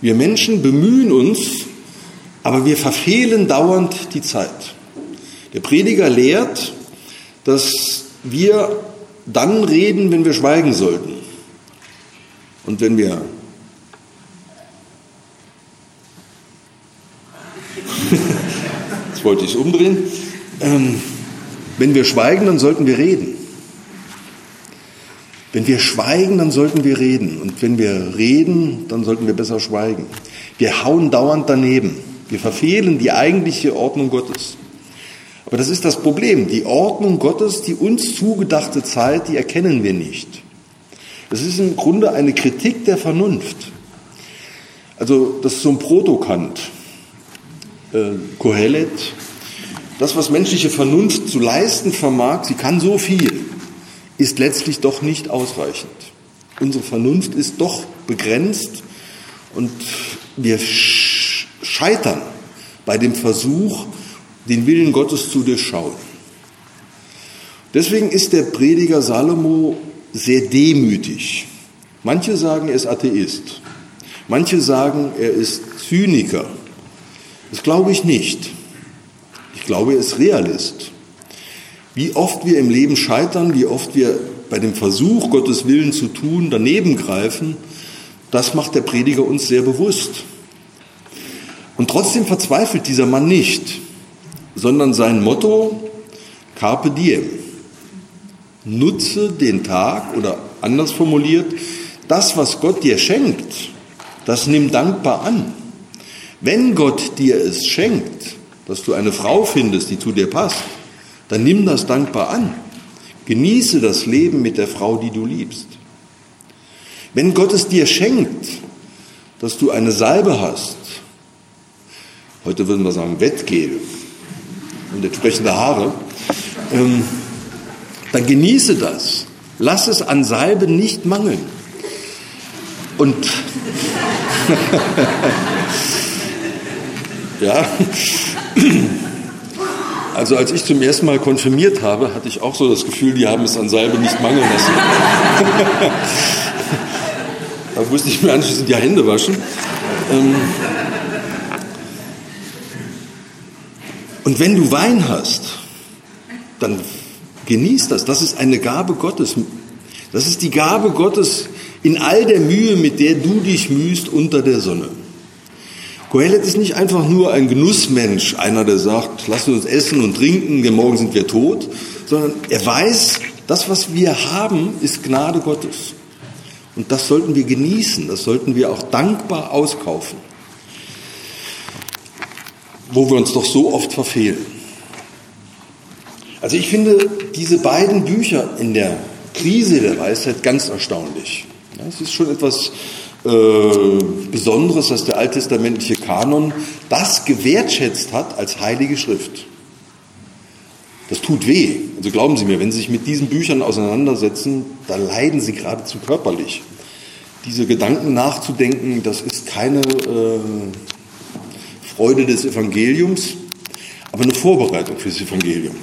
Wir Menschen bemühen uns, aber wir verfehlen dauernd die Zeit. Der Prediger lehrt, dass wir dann reden, wenn wir schweigen sollten. Und wenn wir jetzt wollte ich es umdrehen, ähm, wenn wir schweigen, dann sollten wir reden. Wenn wir schweigen, dann sollten wir reden. Und wenn wir reden, dann sollten wir besser schweigen. Wir hauen dauernd daneben. Wir verfehlen die eigentliche Ordnung Gottes. Aber das ist das Problem. Die Ordnung Gottes, die uns zugedachte Zeit, die erkennen wir nicht. Das ist im Grunde eine Kritik der Vernunft. Also das ist so ein Protokant. Äh, Kohelet. Das, was menschliche Vernunft zu leisten vermag, sie kann so viel ist letztlich doch nicht ausreichend. Unsere Vernunft ist doch begrenzt und wir scheitern bei dem Versuch, den Willen Gottes zu durchschauen. Deswegen ist der Prediger Salomo sehr demütig. Manche sagen, er ist Atheist. Manche sagen, er ist Zyniker. Das glaube ich nicht. Ich glaube, er ist Realist. Wie oft wir im Leben scheitern, wie oft wir bei dem Versuch, Gottes Willen zu tun, daneben greifen, das macht der Prediger uns sehr bewusst. Und trotzdem verzweifelt dieser Mann nicht, sondern sein Motto, Carpe Diem, nutze den Tag oder anders formuliert, das, was Gott dir schenkt, das nimm dankbar an. Wenn Gott dir es schenkt, dass du eine Frau findest, die zu dir passt, dann nimm das dankbar an. Genieße das Leben mit der Frau, die du liebst. Wenn Gott es dir schenkt, dass du eine Salbe hast, heute würden wir sagen Wettgel und entsprechende Haare, ähm, dann genieße das. Lass es an Salbe nicht mangeln. Und ja, also als ich zum ersten Mal konfirmiert habe, hatte ich auch so das Gefühl, die haben es an Salbe nicht mangeln lassen. da musste ich mir anschließend die Hände waschen. Ähm, und wenn du Wein hast, dann genieß das. Das ist eine Gabe Gottes. Das ist die Gabe Gottes in all der Mühe, mit der du dich mühst unter der Sonne. Kohelet ist nicht einfach nur ein Genussmensch, einer, der sagt, lass uns essen und trinken, denn morgen sind wir tot, sondern er weiß, das, was wir haben, ist Gnade Gottes. Und das sollten wir genießen, das sollten wir auch dankbar auskaufen. Wo wir uns doch so oft verfehlen. Also ich finde diese beiden Bücher in der Krise der Weisheit ganz erstaunlich. Es ist schon etwas äh, Besonderes, dass der alttestamentliche Kanon das gewertschätzt hat als heilige Schrift. Das tut weh. Also glauben Sie mir, wenn Sie sich mit diesen Büchern auseinandersetzen, da leiden Sie geradezu körperlich. Diese Gedanken nachzudenken, das ist keine äh, Freude des Evangeliums, aber eine Vorbereitung fürs Evangelium.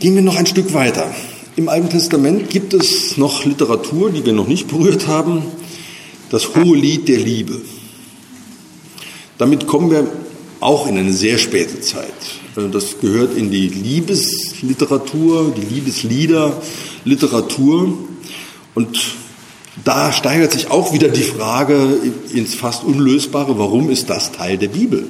Gehen wir noch ein Stück weiter. Im Alten Testament gibt es noch Literatur, die wir noch nicht berührt haben, das hohe Lied der Liebe. Damit kommen wir auch in eine sehr späte Zeit. Also das gehört in die Liebesliteratur, die Liebesliederliteratur. Und da steigert sich auch wieder die Frage ins fast Unlösbare, warum ist das Teil der Bibel?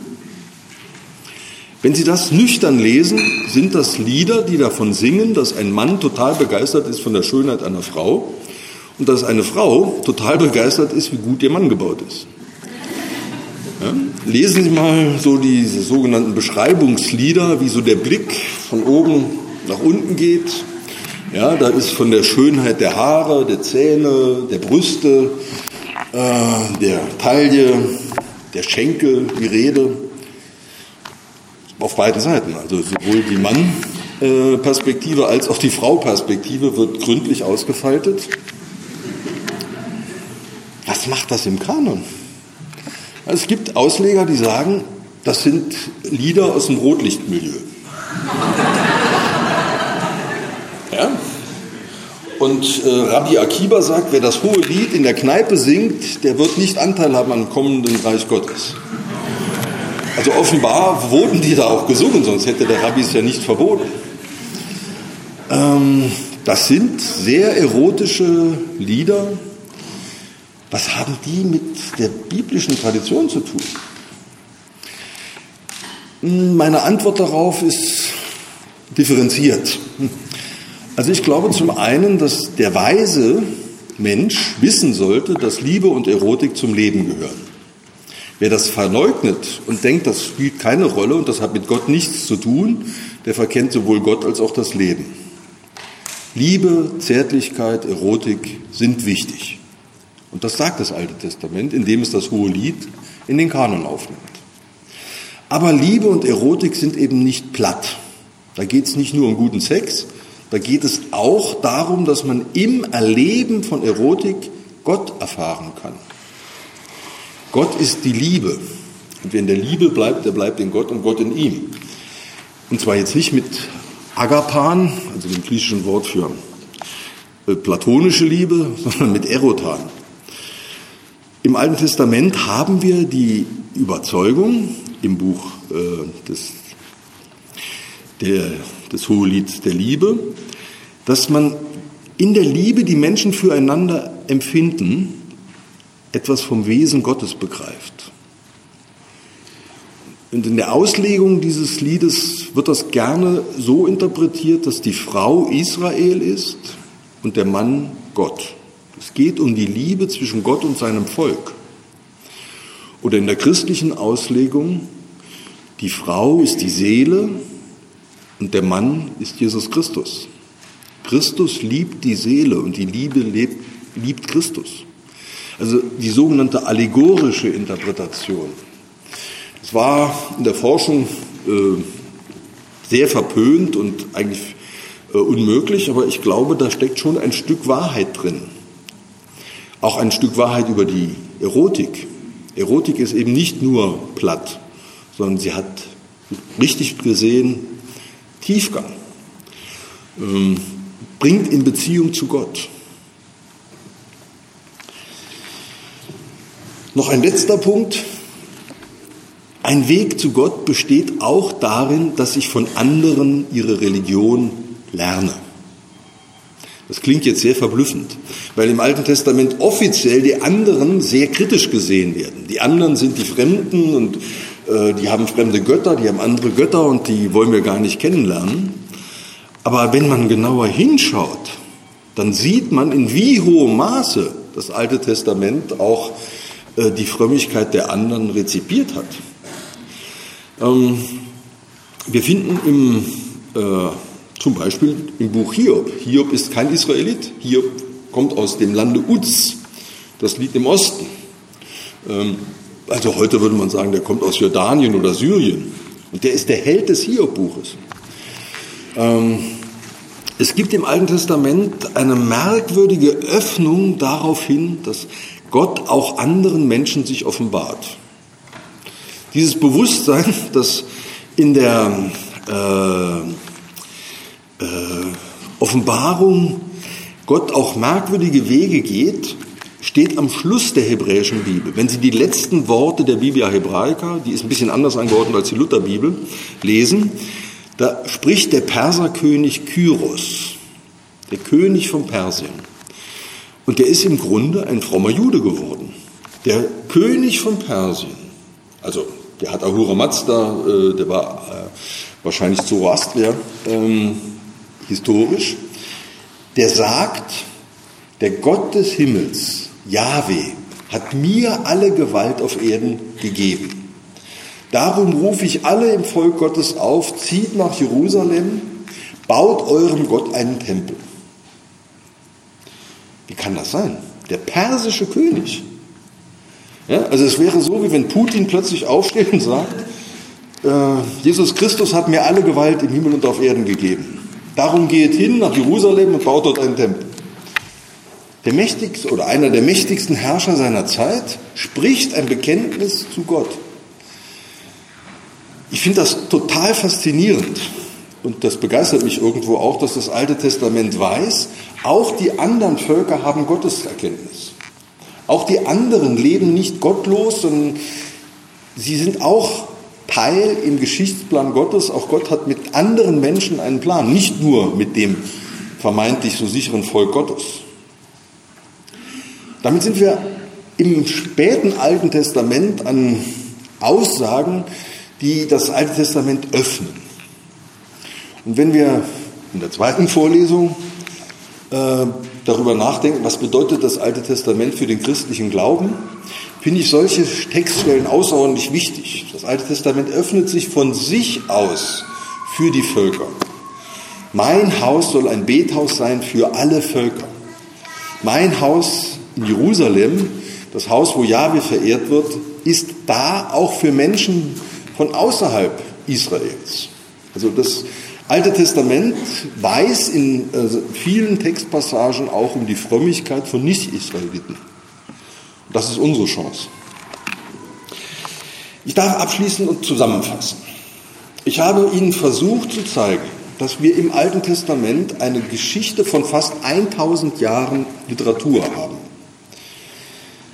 Wenn Sie das nüchtern lesen, sind das Lieder, die davon singen, dass ein Mann total begeistert ist von der Schönheit einer Frau und dass eine Frau total begeistert ist, wie gut ihr Mann gebaut ist. Ja? Lesen Sie mal so diese sogenannten Beschreibungslieder, wie so der Blick von oben nach unten geht. Ja, da ist von der Schönheit der Haare, der Zähne, der Brüste, äh, der Taille, der Schenkel die Rede. auf beide Seiten. Also sowohl die Mann-Perspektive als auch die Frau-Perspektive wird gründlich ausgefaltet. Was macht das im Kanon? Es gibt Ausleger, die sagen, das sind Lieder aus dem Rotlichtmilieu. Und äh, Rabbi Akiba sagt, wer das hohe Lied in der Kneipe singt, der wird nicht Anteil haben am kommenden Reich Gottes. Also offenbar wurden die da auch gesungen, sonst hätte der Rabbi es ja nicht verboten. Ähm, das sind sehr erotische Lieder. Was haben die mit der biblischen Tradition zu tun? Meine Antwort darauf ist differenziert. Also ich glaube zum einen, dass der weise Mensch wissen sollte, dass Liebe und Erotik zum Leben gehören. Wer das verleugnet und denkt, das spielt keine Rolle und das hat mit Gott nichts zu tun, der verkennt sowohl Gott als auch das Leben. Liebe, Zärtlichkeit, Erotik sind wichtig. Und das sagt das Alte Testament, indem es das hohe Lied in den Kanon aufnimmt. Aber Liebe und Erotik sind eben nicht platt. Da geht es nicht nur um guten Sex, da geht es auch darum, dass man im Erleben von Erotik Gott erfahren kann. Gott ist die Liebe. Und wer in der Liebe bleibt, der bleibt in Gott und Gott in ihm. Und zwar jetzt nicht mit Agapan, also dem griechischen Wort für äh, platonische Liebe, sondern mit Erotan. Im Alten Testament haben wir die Überzeugung im Buch äh, des der, des Hohelieds der Liebe, dass man in der Liebe die Menschen füreinander empfinden, etwas vom Wesen Gottes begreift. Und in der Auslegung dieses Liedes wird das gerne so interpretiert, dass die Frau Israel ist und der Mann Gott. Es geht um die Liebe zwischen Gott und seinem Volk. Oder in der christlichen Auslegung, die Frau ist die Seele und der Mann ist Jesus Christus. Christus liebt die Seele und die Liebe lebt, liebt Christus. Also die sogenannte allegorische Interpretation. Es war in der Forschung äh, sehr verpönt und eigentlich äh, unmöglich, aber ich glaube, da steckt schon ein Stück Wahrheit drin. Auch ein Stück Wahrheit über die Erotik. Erotik ist eben nicht nur platt, sondern sie hat richtig gesehen Tiefgang, ähm, bringt in Beziehung zu Gott. Noch ein letzter Punkt. Ein Weg zu Gott besteht auch darin, dass ich von anderen ihre Religion lerne. Das klingt jetzt sehr verblüffend, weil im Alten Testament offiziell die anderen sehr kritisch gesehen werden. Die anderen sind die Fremden und die haben fremde Götter, die haben andere Götter und die wollen wir gar nicht kennenlernen. Aber wenn man genauer hinschaut, dann sieht man, in wie hohem Maße das Alte Testament auch äh, die Frömmigkeit der anderen rezipiert hat. Ähm, wir finden im, äh, zum Beispiel im Buch Hiob, Hiob ist kein Israelit, Hiob kommt aus dem Lande Uz, das liegt im Osten. Also heute würde man sagen, der kommt aus Jordanien oder Syrien. Und der ist der Held des Hiob-Buches. Ähm, es gibt im Alten Testament eine merkwürdige Öffnung darauf hin, dass Gott auch anderen Menschen sich offenbart. Dieses Bewusstsein, dass in der äh, äh, Offenbarung Gott auch merkwürdige Wege geht, steht am Schluss der hebräischen Bibel. Wenn Sie die letzten Worte der Biblia Hebraica, die ist ein bisschen anders angeordnet als die Lutherbibel, lesen, da spricht der Perserkönig Kyros, der König von Persien. Und der ist im Grunde ein frommer Jude geworden. Der König von Persien, also der hat Ahura Mazda, äh, der war äh, wahrscheinlich Zoroastrier, ähm, historisch, der sagt, der Gott des Himmels Jahwe hat mir alle Gewalt auf Erden gegeben. Darum rufe ich alle im Volk Gottes auf, zieht nach Jerusalem, baut eurem Gott einen Tempel. Wie kann das sein? Der persische König. Ja, also es wäre so, wie wenn Putin plötzlich aufsteht und sagt, äh, Jesus Christus hat mir alle Gewalt im Himmel und auf Erden gegeben. Darum geht hin nach Jerusalem und baut dort einen Tempel. Der mächtigste oder einer der mächtigsten Herrscher seiner Zeit spricht ein Bekenntnis zu Gott. Ich finde das total faszinierend und das begeistert mich irgendwo auch, dass das Alte Testament weiß, auch die anderen Völker haben Gotteserkenntnis. Auch die anderen leben nicht gottlos, sondern sie sind auch Teil im Geschichtsplan Gottes. Auch Gott hat mit anderen Menschen einen Plan, nicht nur mit dem vermeintlich so sicheren Volk Gottes. Damit sind wir im späten Alten Testament an Aussagen, die das Alte Testament öffnen. Und wenn wir in der zweiten Vorlesung äh, darüber nachdenken, was bedeutet das Alte Testament für den christlichen Glauben, finde ich solche Textstellen außerordentlich wichtig. Das Alte Testament öffnet sich von sich aus für die Völker. Mein Haus soll ein Bethaus sein für alle Völker. Mein Haus in Jerusalem, das Haus, wo Jahwe verehrt wird, ist da auch für Menschen von außerhalb Israels. Also das Alte Testament weiß in äh, vielen Textpassagen auch um die Frömmigkeit von Nicht-Israeliten. Das ist unsere Chance. Ich darf abschließen und zusammenfassen. Ich habe Ihnen versucht zu zeigen, dass wir im Alten Testament eine Geschichte von fast 1000 Jahren Literatur haben.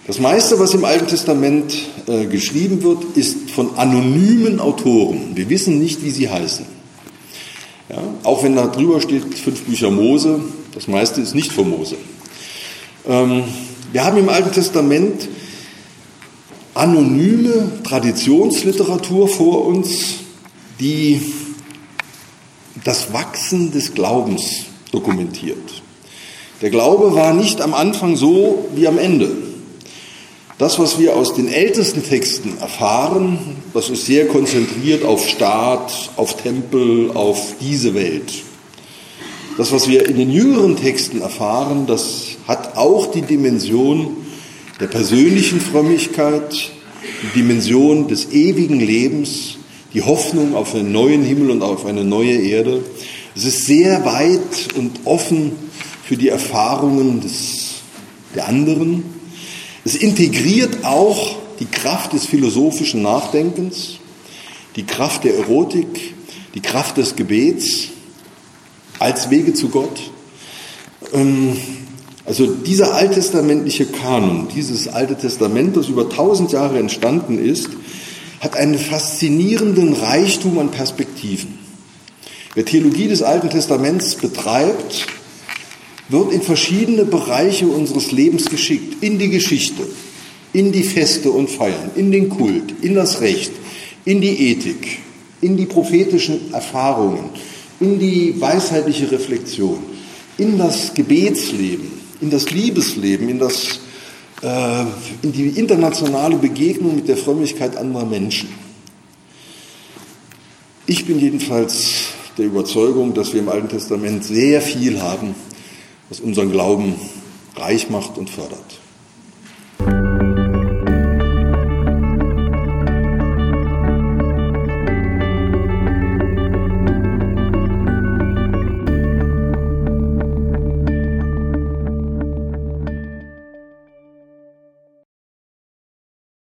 Das meiste, was im Alten Testament äh, geschrieben wird, ist von anonymen Autoren. Wir wissen nicht, wie sie heißen. Ja, auch wenn da drüber steht, fünf Bücher Mose, das meiste ist nicht von Mose. Ähm, wir haben im Alten Testament anonyme Traditionsliteratur vor uns, die das Wachsen des Glaubens dokumentiert. Der Glaube war nicht am Anfang so wie am Ende. Das, was wir aus den ältesten Texten erfahren, das ist sehr konzentriert auf Staat, auf Tempel, auf diese Welt. Das, was wir in den jüngeren Texten erfahren, das hat auch die Dimension der persönlichen Frömmigkeit, die Dimension des ewigen Lebens, die Hoffnung auf einen neuen Himmel und auf eine neue Erde. Es ist sehr weit und offen für die Erfahrungen des, der anderen. Es integriert auch die Kraft des philosophischen Nachdenkens, die Kraft der Erotik, die Kraft des Gebets als Wege zu Gott. Ähm, also dieser alttestamentliche Kanon, dieses Alte Testament, das über tausend Jahre entstanden ist, hat einen faszinierenden Reichtum an Perspektiven. Wer Theologie des Alten Testaments betreibt, wird in verschiedene Bereiche unseres Lebens geschickt, in die Geschichte, in die Feste und Feiern, in den Kult, in das Recht, in die Ethik, in die prophetischen Erfahrungen, in die weisheitliche Reflexion, in das Gebetsleben, in das Liebesleben, in, das, äh, in die internationale Begegnung mit der Frömmigkeit anderer Menschen. Ich bin jedenfalls der Überzeugung, dass wir im Alten Testament sehr viel haben, was unseren Glauben reich macht und fördert.